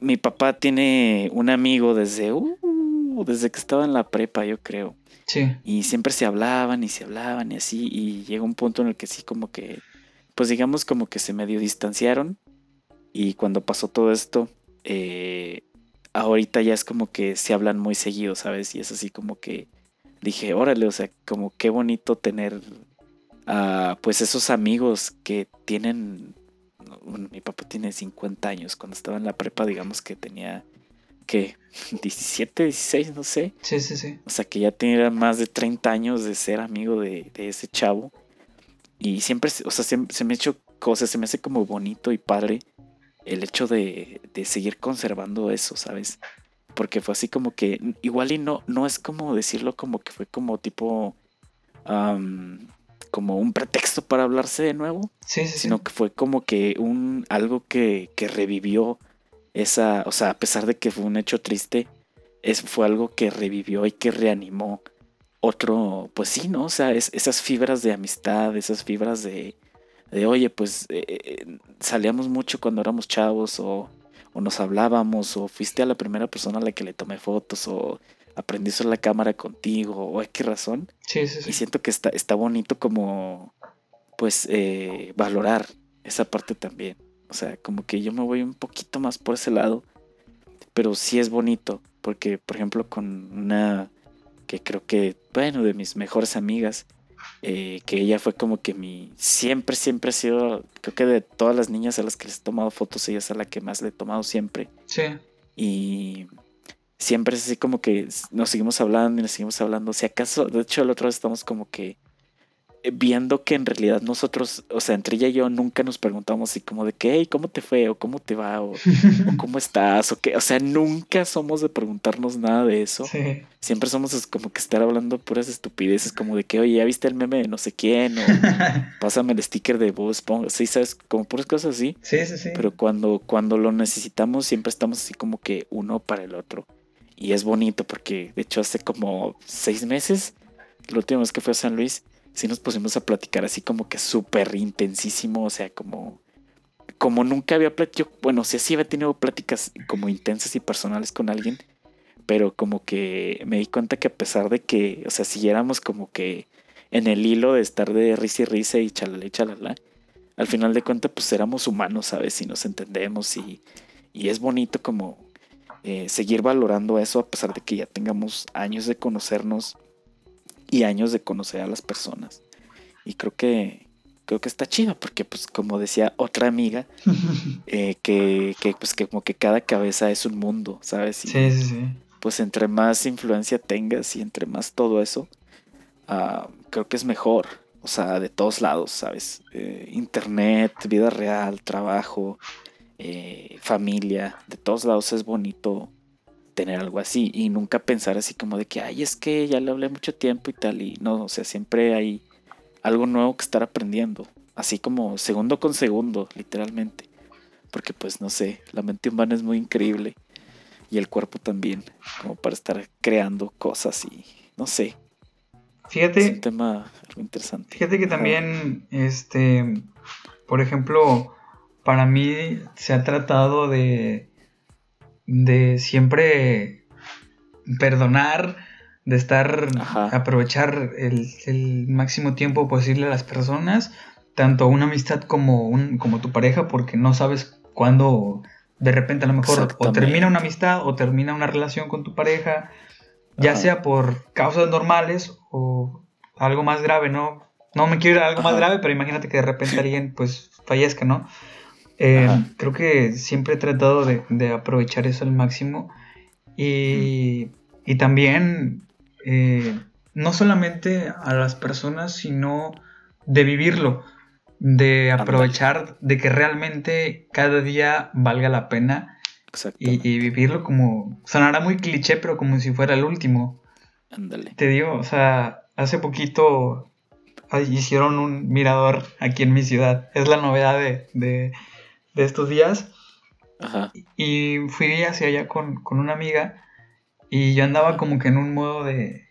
mi papá tiene un amigo desde, uh, desde que estaba en la prepa, yo creo. Sí. Y siempre se hablaban y se hablaban y así. Y llega un punto en el que sí, como que, pues digamos, como que se medio distanciaron. Y cuando pasó todo esto, eh, ahorita ya es como que se hablan muy seguido, ¿sabes? Y es así como que dije, órale, o sea, como qué bonito tener, a pues esos amigos que tienen mi papá tiene 50 años, cuando estaba en la prepa, digamos que tenía, ¿qué? 17, 16, no sé. Sí, sí, sí. O sea, que ya tenía más de 30 años de ser amigo de, ese chavo. Y siempre, o sea, se, me ha hecho cosas, se me hace como bonito y padre el hecho de, de seguir conservando eso, ¿sabes? Porque fue así como que, igual y no, no es como decirlo como que fue como tipo como un pretexto para hablarse de nuevo, sí, sino que fue como que un algo que, que, revivió esa, o sea, a pesar de que fue un hecho triste, es, fue algo que revivió y que reanimó otro, pues sí, ¿no? O sea, esas fibras de amistad, esas fibras de, de oye, pues eh, eh, salíamos mucho cuando éramos chavos o, o nos hablábamos o fuiste a la primera persona a la que le tomé fotos o aprendí a la cámara contigo o qué razón. Sí, sí, sí. Y siento que está, está bonito como, pues eh, valorar esa parte también. O sea, como que yo me voy un poquito más por ese lado, pero sí es bonito, porque por ejemplo con una que creo que, bueno, de mis mejores amigas, eh, que ella fue como que mi, siempre, siempre ha sido, creo que de todas las niñas a las que les he tomado fotos, ella es a la que más le he tomado siempre. Sí. Y siempre es así como que nos seguimos hablando y nos seguimos hablando. Si acaso, de hecho, el otro vez estamos como que viendo que en realidad nosotros, o sea, entre ella y yo nunca nos preguntamos así como de que, hey, ¿cómo te fue? o ¿cómo te va? O, ¿cómo estás? O qué, o sea, nunca somos de preguntarnos nada de eso. Siempre somos como que estar hablando puras estupideces, como de que, oye, ¿ya viste el meme de no sé quién? O pásame el sticker de vos, sí, sabes, como puras cosas así. Sí, sí, sí. Pero cuando, cuando lo necesitamos, siempre estamos así como que uno para el otro. Y es bonito porque, de hecho, hace como seis meses, la última vez que fue a San Luis, sí nos pusimos a platicar así como que súper intensísimo, o sea, como, como nunca había platicado, bueno, sí, sí había tenido pláticas como intensas y personales con alguien, pero como que me di cuenta que a pesar de que, o sea, siguiéramos como que en el hilo de estar de risa y risa y chalala y chalala, al final de cuentas pues éramos humanos, ¿sabes? Y nos entendemos y, y es bonito como eh, seguir valorando eso a pesar de que ya tengamos años de conocernos y años de conocer a las personas. Y creo que creo que está chido porque pues como decía otra amiga eh, que, que, pues que como que cada cabeza es un mundo, ¿sabes? sí, sí, sí. Pues entre más influencia tengas y entre más todo eso, ah, creo que es mejor. O sea, de todos lados, ¿sabes? Eh, internet, vida real, trabajo, eh, familia, de todos lados es bonito tener algo así y nunca pensar así como de que, ay, es que ya le hablé mucho tiempo y tal, y no, o sea, siempre hay algo nuevo que estar aprendiendo, así como segundo con segundo, literalmente, porque pues no sé, la mente humana es muy increíble y el cuerpo también, como para estar creando cosas y no sé. Fíjate. Es un tema algo interesante. Fíjate que también, este, por ejemplo, para mí se ha tratado de de siempre perdonar, de estar, aprovechar el, máximo tiempo posible a las personas, tanto una amistad como, un, como tu pareja, porque no sabes cuándo de repente a lo mejor o termina una amistad o termina una relación con tu pareja, ya sea por causas normales o algo más grave, ¿no? No me quiero ir a algo más grave, pero imagínate que de repente alguien pues fallezca, ¿no? Eh, creo que siempre he tratado de, aprovechar eso al máximo y, también eh, no solamente a las personas, sino de vivirlo, de aprovechar de que realmente cada día valga la pena y, vivirlo como, sonará muy cliché, pero como si fuera el último. Ándale. Te digo, o sea, hace poquito hicieron un mirador aquí en mi ciudad. Es la novedad de, de estos días. Ajá. Y fui hacia allá con, una amiga y yo andaba como que en un modo de...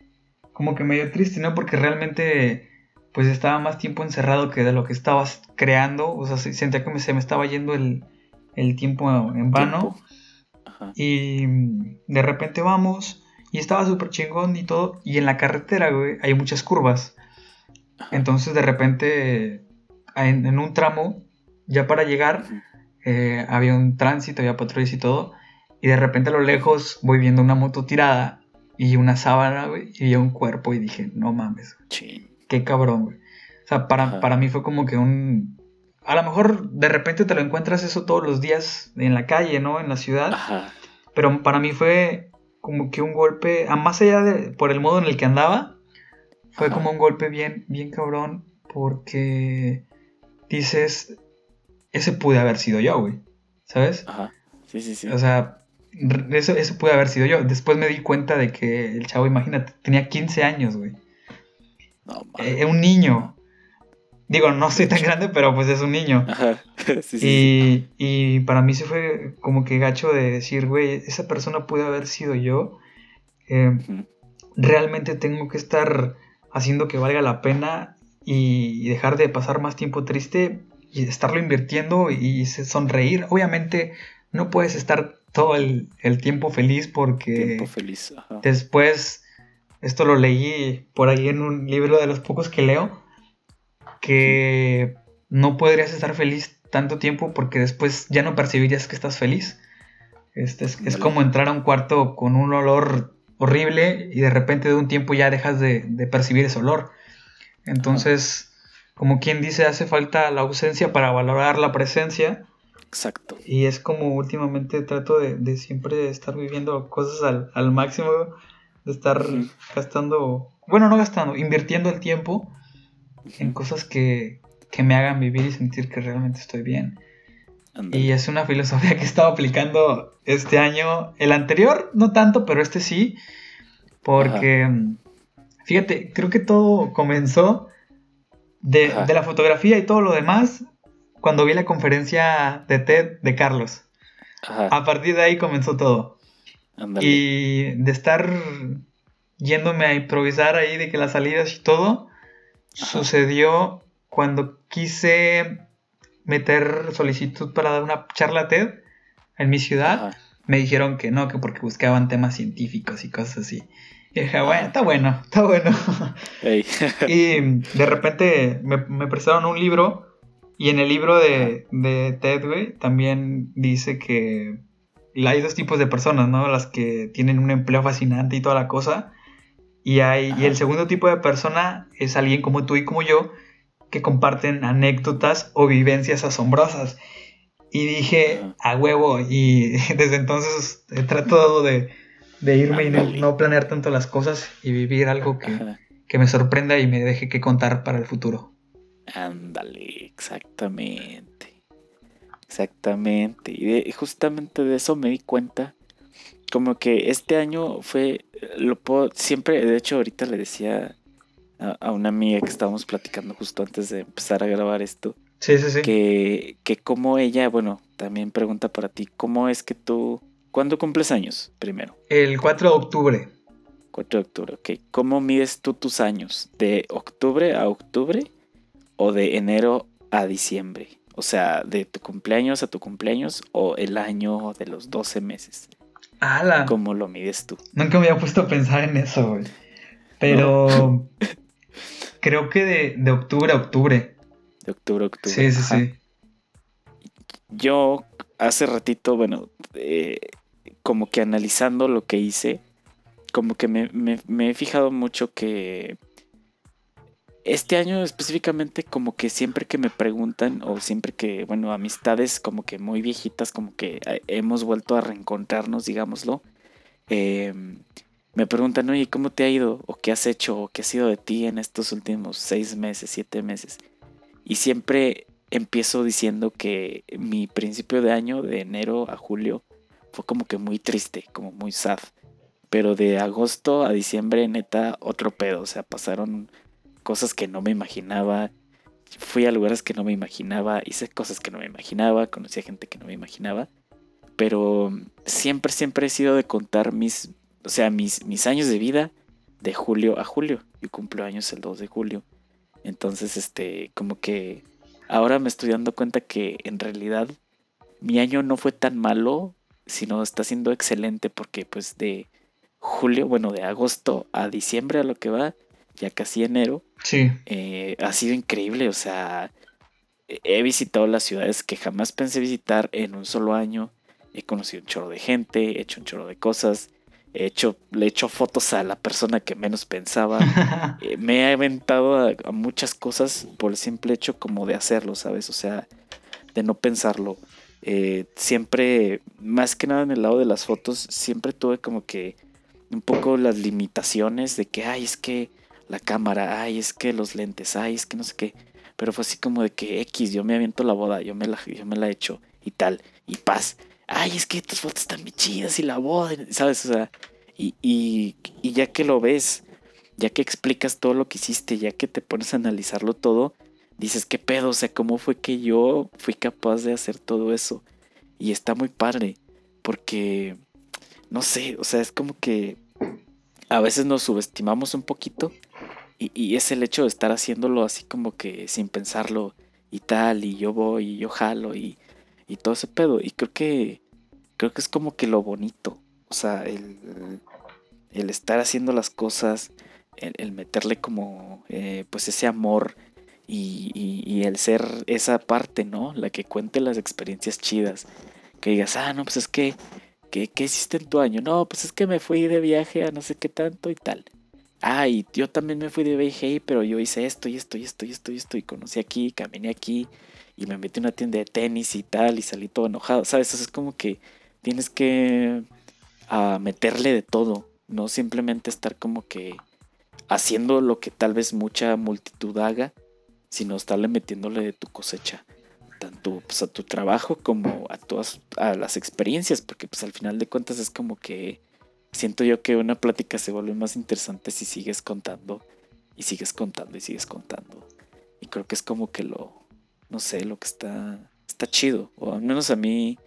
como que medio triste, ¿no? Porque realmente pues estaba más tiempo encerrado que de lo que estabas creando. O sea, sentía que se me estaba yendo el, tiempo en vano. Y de repente vamos y estaba súper chingón y todo. Y en la carretera, güey, hay muchas curvas. Entonces de repente en, en un tramo, ya para llegar, eh, había un tránsito, había patrullas y todo, y de repente a lo lejos voy viendo una moto tirada y una sábana, güey, y vi un cuerpo y dije, no mames, qué cabrón, güey. O sea, para, para mí fue como que un... A lo mejor de repente te lo encuentras eso todos los días en la calle, ¿no? En la ciudad. Pero para mí fue como que un golpe, a más allá de por el modo en el que andaba, fue como un golpe bien, bien cabrón, porque dices, ese pude haber sido yo, güey. ¿Sabes? Ajá. Sí, sí, sí. O sea, eso, eso pude haber sido yo. Después me di cuenta de que el chavo, imagínate, tenía 15 años, güey. No, eh, un niño. Digo, no soy tan grande, pero pues es un niño. Ajá. Sí, sí, y, para mí se fue como que gacho de decir, güey, esa persona pudo haber sido yo. Eh, realmente tengo que estar haciendo que valga la pena y dejar de pasar más tiempo triste y estarlo invirtiendo y sonreír. Obviamente no puedes estar todo el, tiempo feliz porque feliz. después, esto lo leí por ahí en un libro de los pocos que leo, que no podrías estar feliz tanto tiempo porque después ya no percibirías que estás feliz. Este es, es como entrar a un cuarto con un olor horrible y de repente de un tiempo ya dejas de, percibir ese olor. Entonces, como quien dice, hace falta la ausencia para valorar la presencia. Exacto. Y es como últimamente trato de, siempre estar viviendo cosas al, máximo, de estar gastando, bueno, no gastando, invirtiendo el tiempo en cosas que, que me hagan vivir y sentir que realmente estoy bien. Y es una filosofía que he estado aplicando este año. El anterior no tanto, pero este sí. Porque, fíjate, creo que todo comenzó de, la fotografía y todo lo demás cuando vi la conferencia de TED de Carlos. A partir de ahí comenzó todo. Y de estar yéndome a improvisar ahí de que las salidas y todo, sucedió cuando quise meter solicitud para dar una charla TED en mi ciudad, me dijeron que no, que porque buscaban temas científicos y cosas así. Y dije, bueno, está bueno, está bueno. y de repente me, prestaron un libro y en el libro de, de TED, güey, también dice que hay dos tipos de personas, ¿no? Las que tienen un empleo fascinante y toda la cosa. Y, hay, y el segundo tipo de persona es alguien como tú y como yo, que comparten anécdotas o vivencias asombrosas. Y dije, a huevo, y desde entonces he tratado de, irme y no, planear tanto las cosas y vivir algo que, que, me sorprenda y me deje que contar para el futuro. Ándale, exactamente. Exactamente. Y justamente de eso me di cuenta. Como que este año fue, lo puedo, siempre, de hecho ahorita le decía a, una amiga que estábamos platicando justo antes de empezar a grabar esto. Sí, sí, sí. Que, que como ella, bueno, también pregunta para ti, ¿cómo es que tú, ¿cuándo cumples años primero? El 4 de octubre. 4 de octubre, ok. ¿Cómo mides tú tus años? ¿De octubre a octubre o de enero a diciembre? O sea, de tu cumpleaños a tu cumpleaños o el año de los 12 meses. ¡Hala! ¿Cómo lo mides tú? Nunca me había puesto a pensar en eso, güey. Pero creo que de, octubre a octubre. De octubre a octubre. Sí, sí, sí. Yo hace ratito, bueno, eh, como que analizando lo que hice, como que me, he fijado mucho que este año específicamente como que siempre que me preguntan o siempre que, bueno, amistades como que muy viejitas, como que eh, hemos vuelto a reencontrarnos, digámoslo, eh, me preguntan, oye, ¿cómo te ha ido? ¿O qué has hecho? ¿O qué ha sido de ti en estos últimos seis meses, siete meses? Y siempre empiezo diciendo que mi principio de año, de enero a julio, fue como que muy triste, como muy sad. Pero de agosto a diciembre, neta, otro pedo. O sea, pasaron cosas que no me imaginaba. Fui a lugares que no me imaginaba. Hice cosas que no me imaginaba. Conocí a gente que no me imaginaba. Pero siempre, siempre he sido de contar mis o sea, mis, mis años de vida de julio a julio. Yo cumplo años el 2 de julio. Entonces, este, como que ahora me estoy dando cuenta que en realidad mi año no fue tan malo, sino está siendo excelente porque pues de julio, bueno, de agosto a diciembre a lo que va, ya casi enero, sí. Eh, ha sido increíble, o sea, he visitado las ciudades que jamás pensé visitar en un solo año, he conocido un chorro de gente, he hecho un chorro de cosas, hecho, le he hecho fotos a la persona que menos pensaba. Eh, me he aventado a, muchas cosas por el simple hecho como de hacerlo, ¿sabes? O sea, de no pensarlo. Eh, siempre, más que nada en el lado de las fotos, siempre tuve como que un poco las limitaciones de que, ay, es que la cámara, ay, es que los lentes, ay, es que no sé qué. Pero fue así como de que X, yo me aviento la boda, yo me la, yo me la he hecho y tal, y paz ay, es que tus fotos están bien chidas y la boda, ¿sabes? O sea, y, y, ya que lo ves, ya que explicas todo lo que hiciste, ya que te pones a analizarlo todo, dices, ¿qué pedo? O sea, ¿cómo fue que yo fui capaz de hacer todo eso? Y está muy padre, porque, no sé, o sea, es como que a veces nos subestimamos un poquito y, es el hecho de estar haciéndolo así como que sin pensarlo y tal, y yo voy y yo jalo y, y todo ese pedo. Y creo que creo que es como que lo bonito. O sea, el, estar haciendo las cosas, el, meterle como eh, pues ese amor Y, el ser esa parte, ¿no? La que cuente las experiencias chidas. Que digas, ah, no, pues es que, ¿qué, ¿qué hiciste en tu año? No, pues es que me fui de viaje a no sé qué tanto y tal. Ah, y yo también me fui de viaje, pero yo hice esto y esto y esto y esto y esto y conocí aquí, caminé aquí y me metí en una tienda de tenis y tal y salí todo enojado, ¿sabes? Eso es como que tienes que a meterle de todo, no simplemente estar como que haciendo lo que tal vez mucha multitud haga, sino estarle metiéndole de tu cosecha, tanto pues, a tu trabajo como a todas a las experiencias, porque pues al final de cuentas es como que siento yo que una plática se vuelve más interesante si sigues contando y sigues contando y sigues contando. Y creo que es como que lo, no sé, lo que está, está chido, o al menos a mí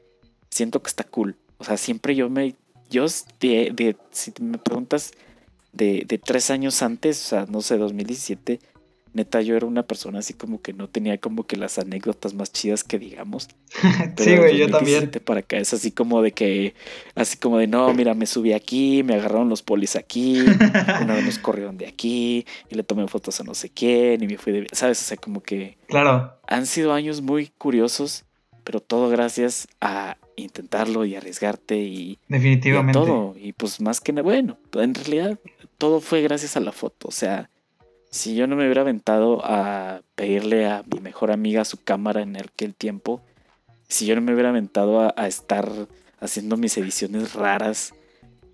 siento que está cool. O sea, siempre yo me yo, si me preguntas de, de, tres años antes, o sea, no sé, 2017, neta, yo era una persona así como que no tenía como que las anécdotas más chidas que digamos. sí, güey, yo también. Para acá es así como de que, así como de, no, mira, me subí aquí, me agarraron los polis aquí, una vez nos corrieron de aquí, y le tomé fotos a no sé quién, y me fui de, ¿sabes? O sea, como que... Claro. Han sido años muy curiosos, pero todo gracias a intentarlo y arriesgarte y, definitivamente todo y pues más que nada bueno en realidad todo fue gracias a la foto o sea si yo no me hubiera aventado a pedirle a mi mejor amiga su cámara en aquel tiempo si yo no me hubiera aventado a, estar haciendo mis ediciones raras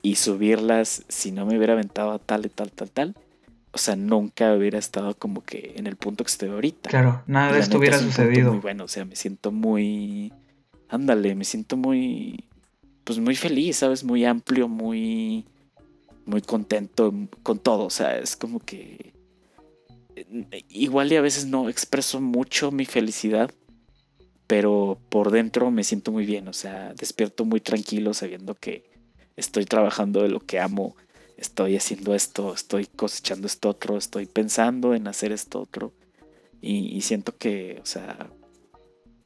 y subirlas si no me hubiera aventado a tal y tal tal tal o sea, nunca hubiera estado como que en el punto que estoy ahorita. Claro, nada de esto hubiera sucedido. Muy bueno, o sea, me siento muy ándale, me siento muy, pues muy feliz, ¿sabes? Muy amplio, muy, muy contento con todo, o sea, es como que igual y a veces no expreso mucho mi felicidad, pero por dentro me siento muy bien, o sea, despierto muy tranquilo sabiendo que estoy trabajando de lo que amo, estoy haciendo esto, estoy cosechando esto otro, estoy pensando en hacer esto otro. Y, y siento que, o sea,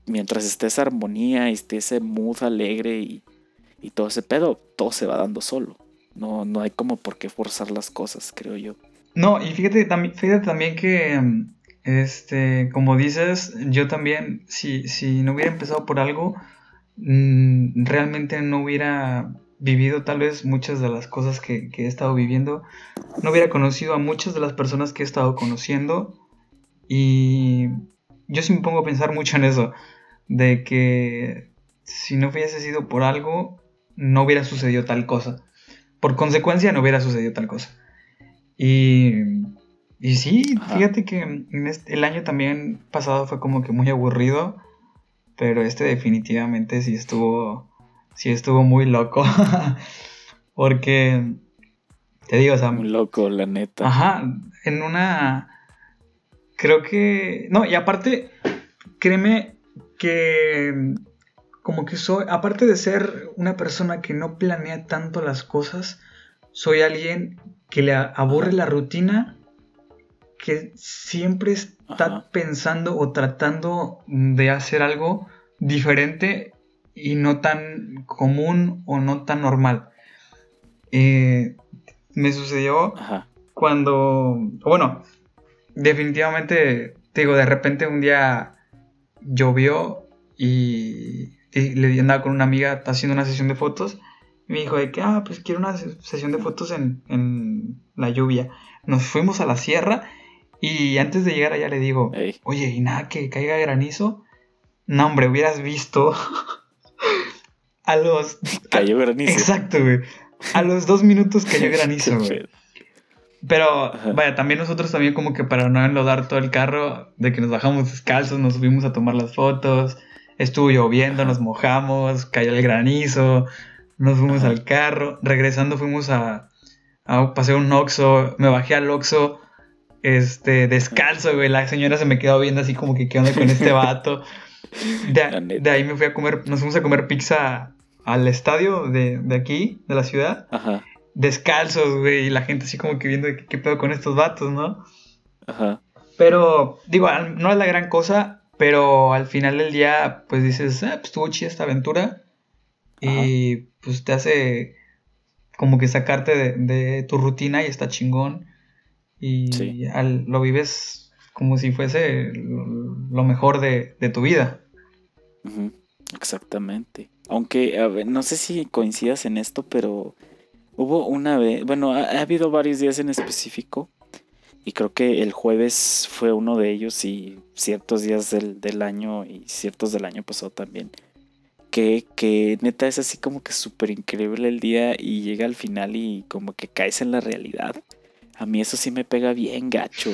mientras esté esa armonía y esté ese mood alegre y, todo ese pedo, todo se va dando solo. No, no hay como por qué forzar las cosas, creo yo. No, y fíjate, también, fíjate también que, este, como dices, yo también, si, si no hubiera empezado por algo, mm, realmente no hubiera vivido tal vez muchas de las cosas que, que, he estado viviendo, no hubiera conocido a muchas de las personas que he estado conociendo y yo sí me pongo a pensar mucho en eso de que si no hubiese sido por algo, no hubiera sucedido tal cosa. Por consecuencia, no hubiera sucedido tal cosa. Y, y sí, fíjate que este, el año también pasado fue como que muy aburrido, pero este definitivamente sí estuvo, sí estuvo muy loco. Porque, te digo, o sea... Muy loco, la neta. Ajá, en una... Creo que... No, y aparte, créeme, que como que soy, aparte de ser una persona que no planea tanto las cosas, soy alguien que le aburre la rutina, que siempre está pensando o tratando de hacer algo diferente y no tan común o no tan normal. Eh, me sucedió cuando, bueno, definitivamente, te digo, de repente un día llovió y, le andaba con una amiga haciendo una sesión de fotos. Y me dijo de que, ah, pues quiero una sesión de fotos en, la lluvia. Nos fuimos a la sierra y antes de llegar allá le digo, oye, ¿y nada que caiga granizo? No, hombre, hubieras visto a los... Cayó granizo. Exacto, güey. A los dos minutos cayó granizo, güey. Pero, vaya, también nosotros también como que para no enlodar todo el carro, de que nos bajamos descalzos, nos subimos a tomar las fotos, estuvo lloviendo, nos mojamos, cayó el granizo, nos fuimos al carro, regresando fuimos a, a pasé un Oxxo, me bajé al Oxxo, este, descalzo, güey, la señora se me quedó viendo así como que qué onda con este vato. De, de ahí me fui a comer, nos fuimos a comer pizza al estadio de, de aquí, de la ciudad. Ajá descalzos, güey, y la gente así como que viendo qué, pedo con estos vatos, ¿no? Ajá. Pero, digo, no es la gran cosa, pero al final del día, pues dices, ah, pues estuvo chida esta aventura. Y pues te hace como que sacarte de, tu rutina y está chingón. Y al, lo vives como si fuese lo, mejor de, tu vida. Exactamente. Aunque, a ver, no sé si coincidas en esto, pero hubo una vez, bueno, ha, habido varios días en específico, y creo que el jueves fue uno de ellos, y ciertos días del, del año y ciertos del año pasado también, que, que neta es así como que súper increíble el día y llega al final y como que caes en la realidad. A mí eso sí me pega bien gacho.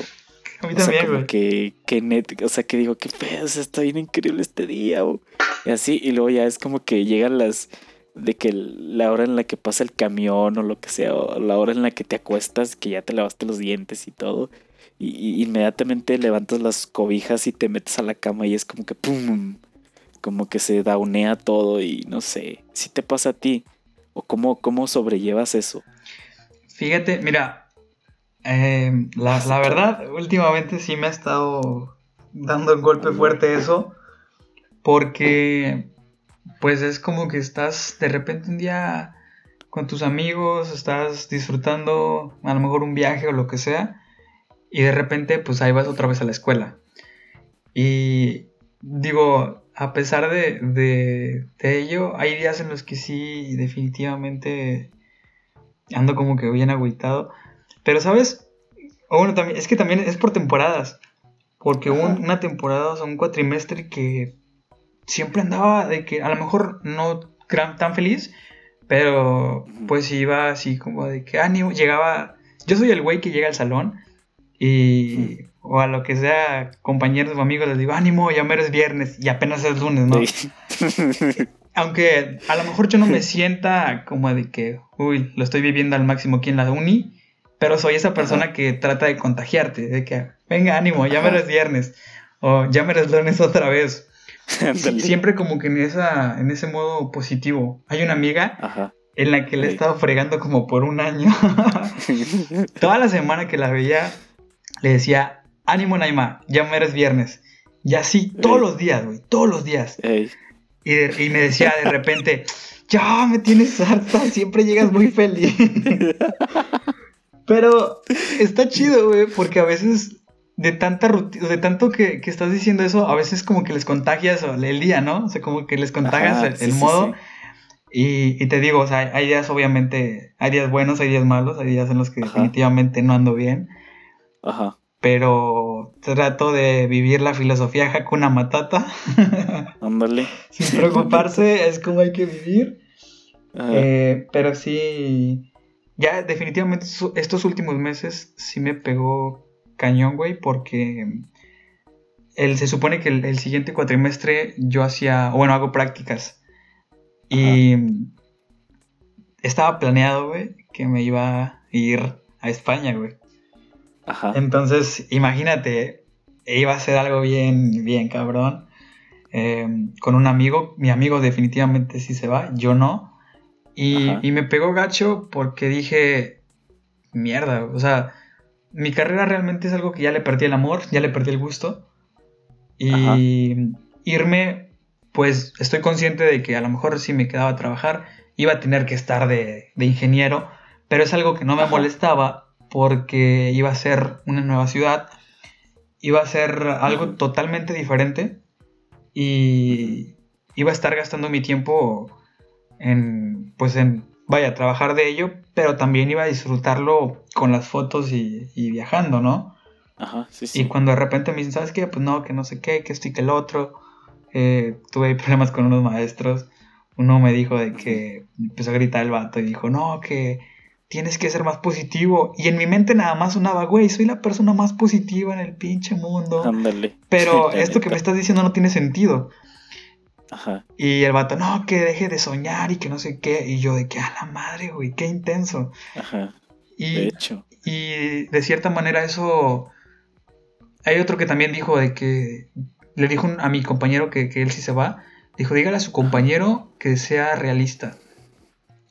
A mí también, güey. Que, que net, o sea, que digo, qué pedo, está bien increíble este día, Y así, y luego ya es como que llegan las. De que la hora en la que pasa el camión o lo que sea, o la hora en la que te acuestas, que ya te lavaste los dientes y todo, y, inmediatamente levantas las cobijas y te metes a la cama y es como que ¡pum! Como que se daunea todo y no sé, si te pasa a ti, o cómo, cómo sobrellevas eso. Fíjate, mira, Em, la, verdad, últimamente sí me ha estado dando un golpe fuerte eso. Porque, pues es como que estás de repente un día con tus amigos, estás disfrutando a lo mejor un viaje o lo que sea. Y de repente, pues ahí vas otra vez a la escuela. Y digo, a pesar de, de, de ello, hay días en los que sí, definitivamente ando como que bien agüitado. Pero, ¿sabes? O bueno, también, es que también es por temporadas. Porque hubo una temporada, o sea, un cuatrimestre que siempre andaba de que a lo mejor no tan feliz, pero pues iba así como de que ánimo, llegaba, yo soy el güey que llega al salón y o a lo que sea, compañeros o amigos les digo, ánimo, ya mero es viernes y apenas es lunes, ¿no? Aunque a lo mejor yo no me sienta como de que, uy, lo estoy viviendo al máximo aquí en la uni, pero soy esa persona que trata de contagiarte, de que, venga, ánimo, ya me eres viernes, o ya me eres lunes otra vez. Siempre como que en, esa, en ese modo positivo. Hay una amiga en la que le he estado fregando como por un año. Toda la semana que la veía, le decía, ánimo Naima, ya me eres viernes. Y así todos los días, güey, todos los días. Y, y, me decía de repente, ya me tienes harta, siempre llegas muy feliz. Pero está chido, güey, porque a veces de tanta rutina, de tanto que, estás diciendo eso, a veces como que les contagias el día, ¿no? O sea, como que les contagias el, modo. Y, te digo, o sea, hay días obviamente, hay días buenos, hay días malos, hay días en los que definitivamente no ando bien. Ajá. Pero trato de vivir la filosofía Hakuna Matata. Ándale. Sin preocuparse, es como hay que vivir. Eh, pero sí, ya definitivamente estos últimos meses sí me pegó cañón, güey, porque el, se supone que el, siguiente cuatrimestre yo hacía, bueno, hago prácticas. Y estaba planeado, güey, que me iba a ir a España, güey. Ajá. Entonces, imagínate, iba a ser algo bien, bien cabrón. Eh, con un amigo, mi amigo definitivamente sí se va, yo no. Y, me pegó gacho porque dije, mierda, o sea, mi carrera realmente es algo que ya le perdí el amor, ya le perdí el gusto. Y irme, pues estoy consciente de que a lo mejor si me quedaba a trabajar, iba a tener que estar de, ingeniero, pero es algo que no me molestaba porque iba a ser una nueva ciudad, iba a ser algo totalmente diferente y iba a estar gastando mi tiempo en, pues en, vaya, trabajar de ello, pero también iba a disfrutarlo con las fotos y, viajando, ¿no? Ajá, sí, sí. Y cuando de repente me dicen, ¿sabes qué? Pues no, que no sé qué, que esto y que el otro. Eh, tuve problemas con unos maestros. Uno me dijo de que empezó a gritar el vato y dijo, no, que tienes que ser más positivo. Y en mi mente nada más sonaba, güey, soy la persona más positiva en el pinche mundo. Ándale. Pero esto que me estás diciendo no tiene sentido. Y el vato, no, que deje de soñar y que no sé qué. Y yo de que a la madre, güey, qué intenso. Ajá. Y, de hecho. Y de cierta manera eso... Hay otro que también dijo de que... Le dijo a mi compañero que, él sí se va. Dijo, dígale a su compañero que sea realista.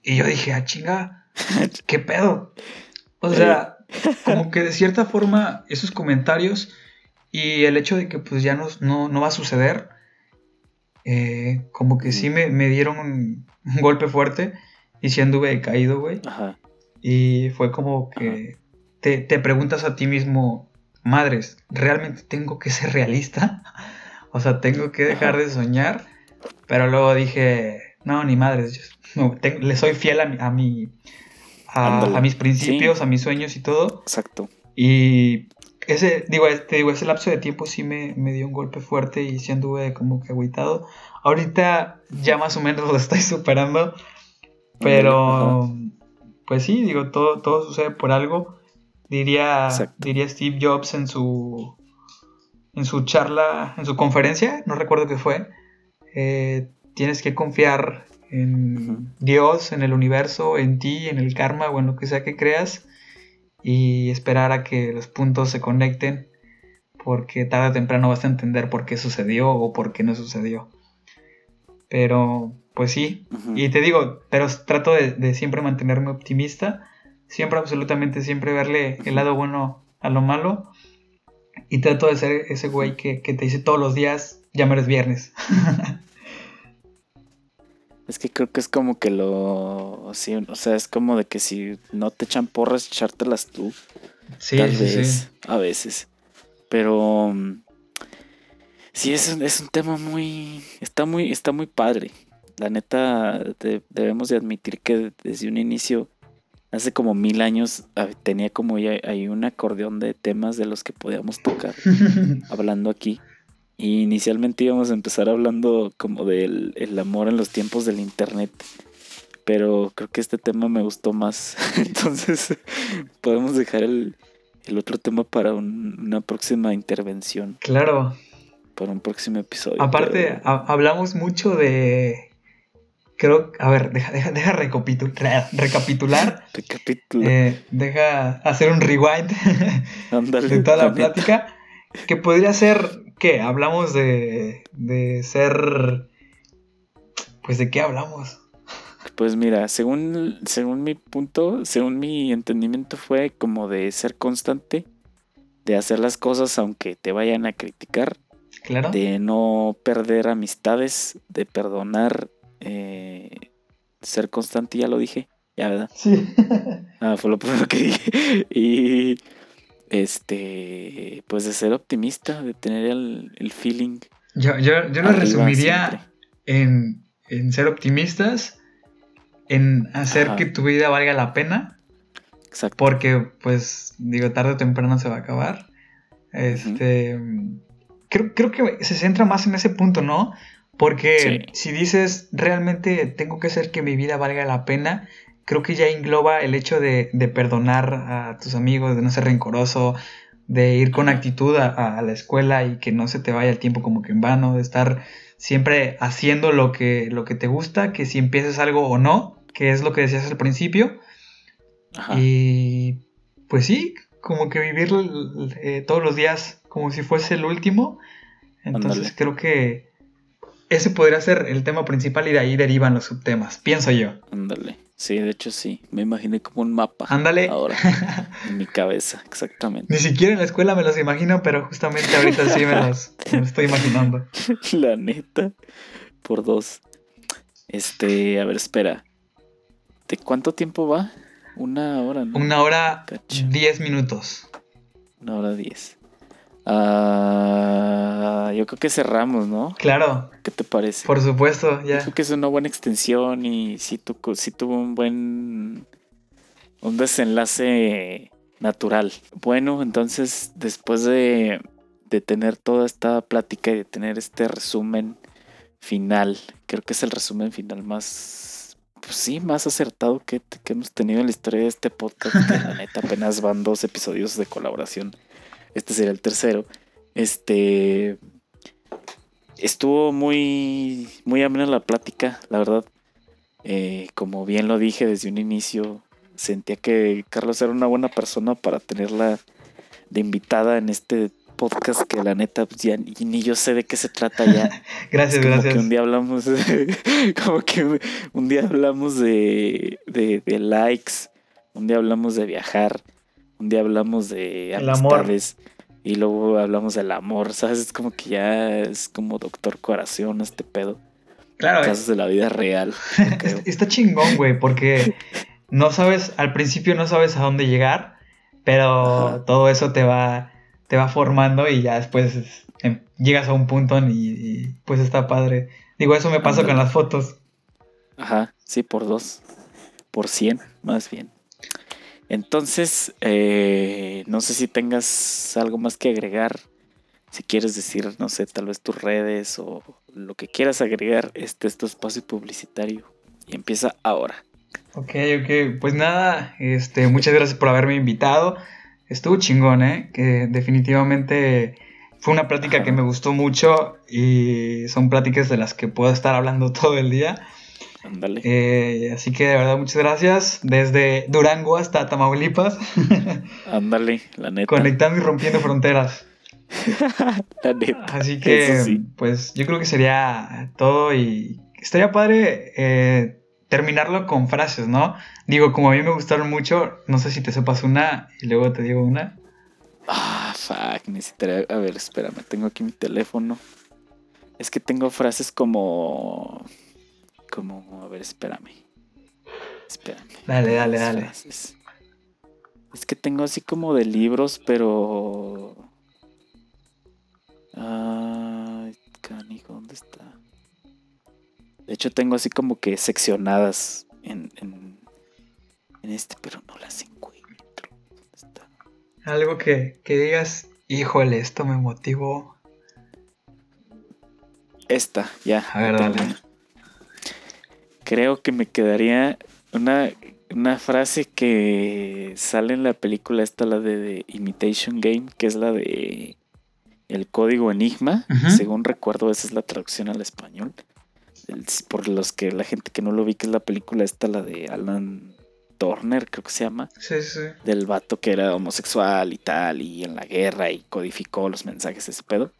Y yo dije, ah, chinga, ¿qué pedo? O sea, como que de cierta forma esos comentarios y el hecho de que pues ya no, no va a suceder eh, como que sí me, dieron un, golpe fuerte y sí anduve caído, güey. Ajá. Y fue como que te, preguntas a ti mismo, madres, ¿realmente tengo que ser realista? o sea, tengo que dejar de soñar. Pero luego dije, no, ni madres, no, le soy fiel a, mi, a, mis principios, a mis sueños y todo. Exacto. Y ese, digo, te digo, ese lapso de tiempo sí me, me dio un golpe fuerte y sí anduve como que agüitado. Ahorita ya más o menos lo estoy superando. Pero, pues sí, digo, todo, todo sucede por algo. Diría, diría Steve Jobs en su, en su charla, en su conferencia, no recuerdo qué fue. Eh, tienes que confiar en Dios, en el universo, en ti, en el karma o en lo que sea que creas y esperar a que los puntos se conecten porque tarde o temprano vas a entender por qué sucedió o por qué no sucedió. Pero, pues sí, y te digo, pero trato de, siempre mantenerme optimista, siempre, absolutamente, siempre verle el lado bueno a lo malo y trato de ser ese güey que, que te dice todos los días, ya me eres viernes. Es que creo que es como que lo. o sea, es como de que si no te echan porras, echártelas tú. Sí, tal vez, a veces. Pero. Sí, es, es un tema muy. Está muy, está muy padre. La neta, debemos de admitir que desde un inicio, hace como mil años, ah, tenía como ya hay un acordeón de temas de los que podíamos tocar hablando aquí. Y inicialmente íbamos a empezar hablando como del el amor en los tiempos del internet. Pero creo que este tema me gustó más. Entonces podemos dejar el, otro tema para una próxima intervención. Claro. Para un próximo episodio. Aparte, hablamos mucho de... Creo, a ver, deja, deja, deja recapitular. Recapitular. Eh, deja hacer un rewind de toda la plática. Que podría ser ¿Qué? Hablamos de, de ser... Pues de qué hablamos. Pues mira, según, según mi punto, según mi entendimiento fue como de ser constante, de hacer las cosas aunque te vayan a criticar, claro. de no perder amistades, de perdonar, eh, ser constante, ya lo dije, ya, ¿verdad? Sí. ah, fue lo primero que dije. Y este, pues de ser optimista, de tener el, feeling. Yo, yo, yo lo resumiría en, ser optimistas, en hacer que tu vida valga la pena. Exacto. Porque, pues, digo, tarde o temprano se va a acabar. Este. creo, creo, que se centra más en ese punto, ¿no? Porque si dices realmente tengo que hacer que mi vida valga la pena, creo que ya engloba el hecho de, perdonar a tus amigos, de no ser rencoroso, de ir con actitud a, la escuela y que no se te vaya el tiempo como que en vano, de estar siempre haciendo lo que, lo que te gusta, que si empiezas algo o no, que es lo que decías al principio. Y pues sí, como que vivir eh, todos los días como si fuese el último. Entonces creo que ese podría ser el tema principal y de ahí derivan los subtemas, pienso yo. Ándale. Sí, de hecho sí. Me imaginé como un mapa. Ándale. Ahora. en mi cabeza, exactamente. Ni siquiera en la escuela me los imagino, pero justamente ahorita sí me los, estoy imaginando. La neta. Por dos. Este, a ver, espera. ¿De cuánto tiempo va? Una hora, ¿no? Una hora diez minutos. Una hora diez. Ah, yo creo que cerramos, ¿no? Claro. ¿Qué te parece? Por supuesto, ya. creo que es una buena extensión y sí, tuvo un buen. un desenlace natural. Bueno, entonces, después de, de tener toda esta plática y de tener este resumen final, creo que es el resumen final más. Pues sí, más acertado que, que hemos tenido en la historia de este podcast. que la neta apenas van dos episodios de colaboración. Este sería el tercero. Este. Estuvo muy. Muy amena la plática, la verdad. Eh, como bien lo dije desde un inicio, sentía que Carlos era una buena persona para tenerla de invitada en este podcast que la neta pues, ya ni yo sé de qué se trata ya. gracias, como gracias. Que un día hablamos como que un, día hablamos de, de, de, likes, un día hablamos de viajar, un día hablamos de amistades y luego hablamos del amor, ¿sabes? Es como que ya es como Doctor Corazón este pedo. Claro. Casos de la vida real. Está chingón, güey, porque no sabes, al principio no sabes a dónde llegar, pero todo eso te va, te va formando y ya después em, llegas a un punto y, pues está padre. Digo, eso me pasa con las fotos. Ajá, sí, por dos. Por cien, más bien. Entonces, eh, no sé si tengas algo más que agregar. Si quieres decir, no sé, tal vez tus redes o lo que quieras agregar, este es tu espacio publicitario. Y empieza ahora. Ok, ok. Pues nada, este, muchas gracias por haberme invitado. Estuvo chingón, ¿eh? Que definitivamente fue una plática que me gustó mucho y son pláticas de las que puedo estar hablando todo el día. Ándale. Eh, así que de verdad, muchas gracias. Desde Durango hasta Tamaulipas. Ándale, la neta. Conectando y rompiendo fronteras. la neta. Así que, pues yo creo que sería todo y estaría padre eh, terminarlo con frases, ¿no? Digo, como a mí me gustaron mucho, no sé si te sepas una y luego te digo una. Ah, fuck, necesitaría. A ver, espérame, tengo aquí mi teléfono. Es que tengo frases como. Como. A ver, espérame. Espérame. Dale, dale, dale. Es que tengo así como de libros, pero. Ay, canijo, ¿dónde está? De hecho, tengo así como que seccionadas en, en, este, pero no las encuentro. ¿Dónde está? Algo que, que digas, híjole, esto me motivó. Esta, ya. A ver, dale. Creo que me quedaría una, una frase que sale en la película esta, la de, Imitation Game, que es la de el código enigma. Según recuerdo, esa es la traducción al español por los que la gente que no lo vi, que es la película esta, la de Alan Turner, creo que se llama. Sí, sí. Del vato que era homosexual y tal, y en la guerra y codificó los mensajes de ese pedo.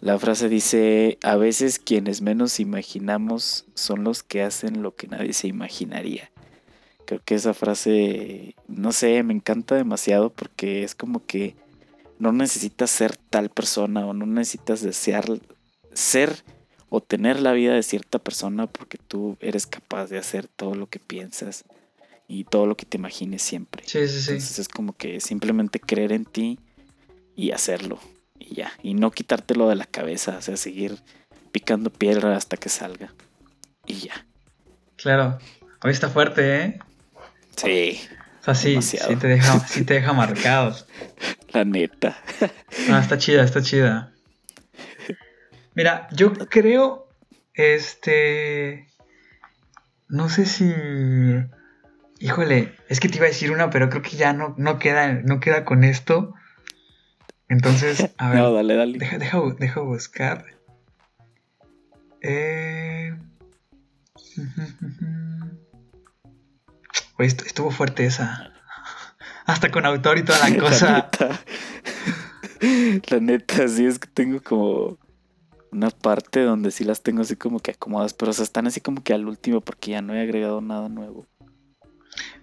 La frase dice, a veces quienes menos imaginamos son los que hacen lo que nadie se imaginaría. Creo que esa frase, no sé, me encanta demasiado porque es como que no necesitas ser tal persona o no necesitas desear ser o tener la vida de cierta persona porque tú eres capaz de hacer todo lo que piensas y todo lo que te imagines siempre. Sí, sí, sí. Entonces es como que simplemente creer en ti y hacerlo y ya. Y no quitártelo de la cabeza, o sea, seguir picando piedra hasta que salga y ya. Claro. Hoy está fuerte, ¿eh? Sí. O sea, sí, sí te deja, sí te deja marcado. La neta. Ah, está chida, está chida. Mira, yo creo, este, no sé si, híjole, es que te iba a decir una, pero creo que ya no, no queda, no queda con esto. Entonces, a ver, no, dale, dale. Deja, deja, buscar. Eh... Oye, estuvo fuerte esa. Hasta con autor y toda la cosa. La neta, la neta sí es que tengo como una parte donde sí las tengo así como que acomodadas, pero o están así como que al último porque ya no he agregado nada nuevo.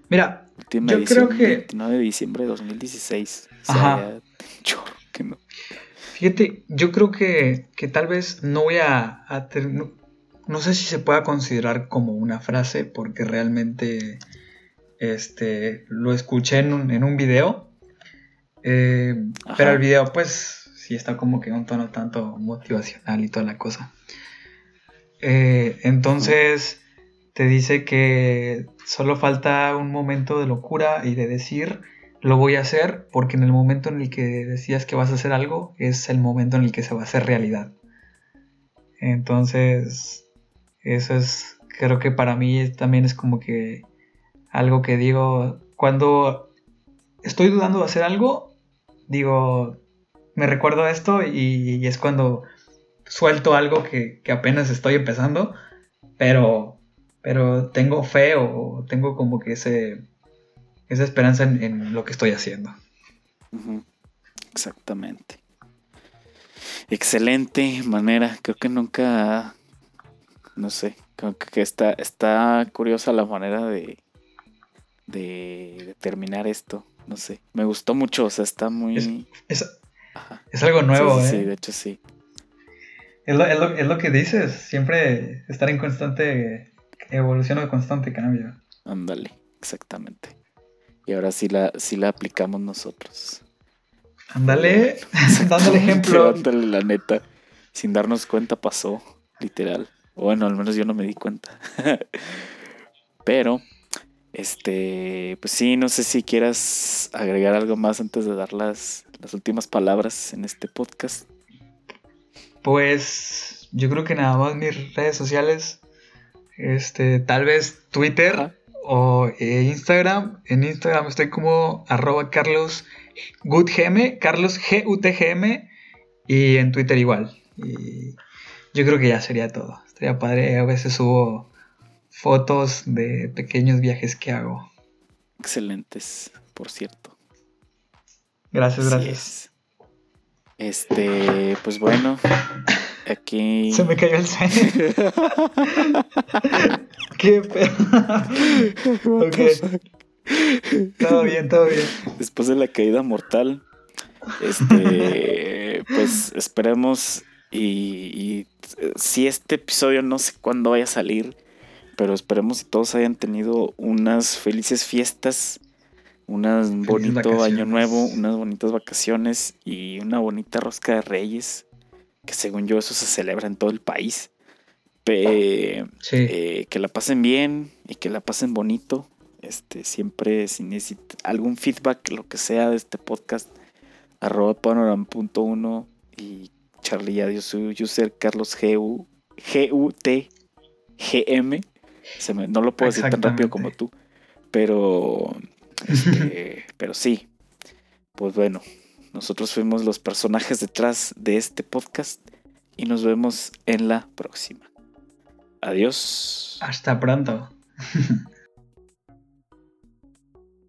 Mira, yo creo que... 29 de diciembre de 2016. Ajá. que no. Fíjate, yo creo que, que tal vez no voy a... no, sé si se pueda considerar como una frase porque realmente este, lo escuché en un, en un video. Eh, pero el video pues sí está como que un tono tanto motivacional y toda la cosa. Eh, entonces te dice que solo falta un momento de locura y de decir lo voy a hacer porque en el momento en el que decías que vas a hacer algo es el momento en el que se va a hacer realidad. Entonces, eso es, creo que para mí también es como que algo que digo, cuando estoy dudando de hacer algo, digo, me recuerdo esto y, es cuando suelto algo que, apenas estoy empezando, pero, pero tengo fe o tengo como que ese, esa esperanza en, lo que estoy haciendo. Exactamente. Excelente manera. Creo que nunca, no sé, creo que está, está curiosa la manera de, de, terminar esto. No sé, me gustó mucho, o sea, está muy... Es algo nuevo, sí, ¿eh? Sí, de hecho sí. Es lo, que dices, siempre estar en constante evolución o constante cambio. Ándale, exactamente. Y ahora sí la, sí la aplicamos nosotros. Ándale, dándole ejemplo. Dándole la neta. Sin darnos cuenta pasó, literal. Bueno, al menos yo no me di cuenta. Pero, este, pues sí, no sé si quieras agregar algo más antes de dar las, las últimas palabras en este podcast. Pues yo creo que nada más mis redes sociales, este, tal vez Twitter o eh, Instagram. En Instagram estoy como arroba Carlos Carlos G-U-T-G-M, y en Twitter igual. Y yo creo que ya sería todo. Estaría padre, a veces subo fotos de pequeños viajes que hago. Excelentes, por cierto. Gracias, gracias. Este, pues bueno, aquí. Se me cayó el sueño. Qué pedo. ok. Todo bien, todo bien. Después de la caída mortal, este, pues esperemos y, si este episodio no sé cuándo vaya a salir, pero esperemos que todos hayan tenido unas felices fiestas, un bonito año nuevo, unas bonitas vacaciones y una bonita rosca de reyes, que según yo eso se celebra en todo el país. Eh, que la pasen bien y que la pasen bonito. Este, siempre si necesitan algún feedback, lo que sea de este podcast, arroba panoram.1 y Charlie dio su user Carlos G U G U T G M. no lo puedo decir tan rápido como tú, pero este, pero sí. Pues bueno, nosotros fuimos los personajes detrás de este podcast y nos vemos en la próxima. Adiós. Hasta pronto.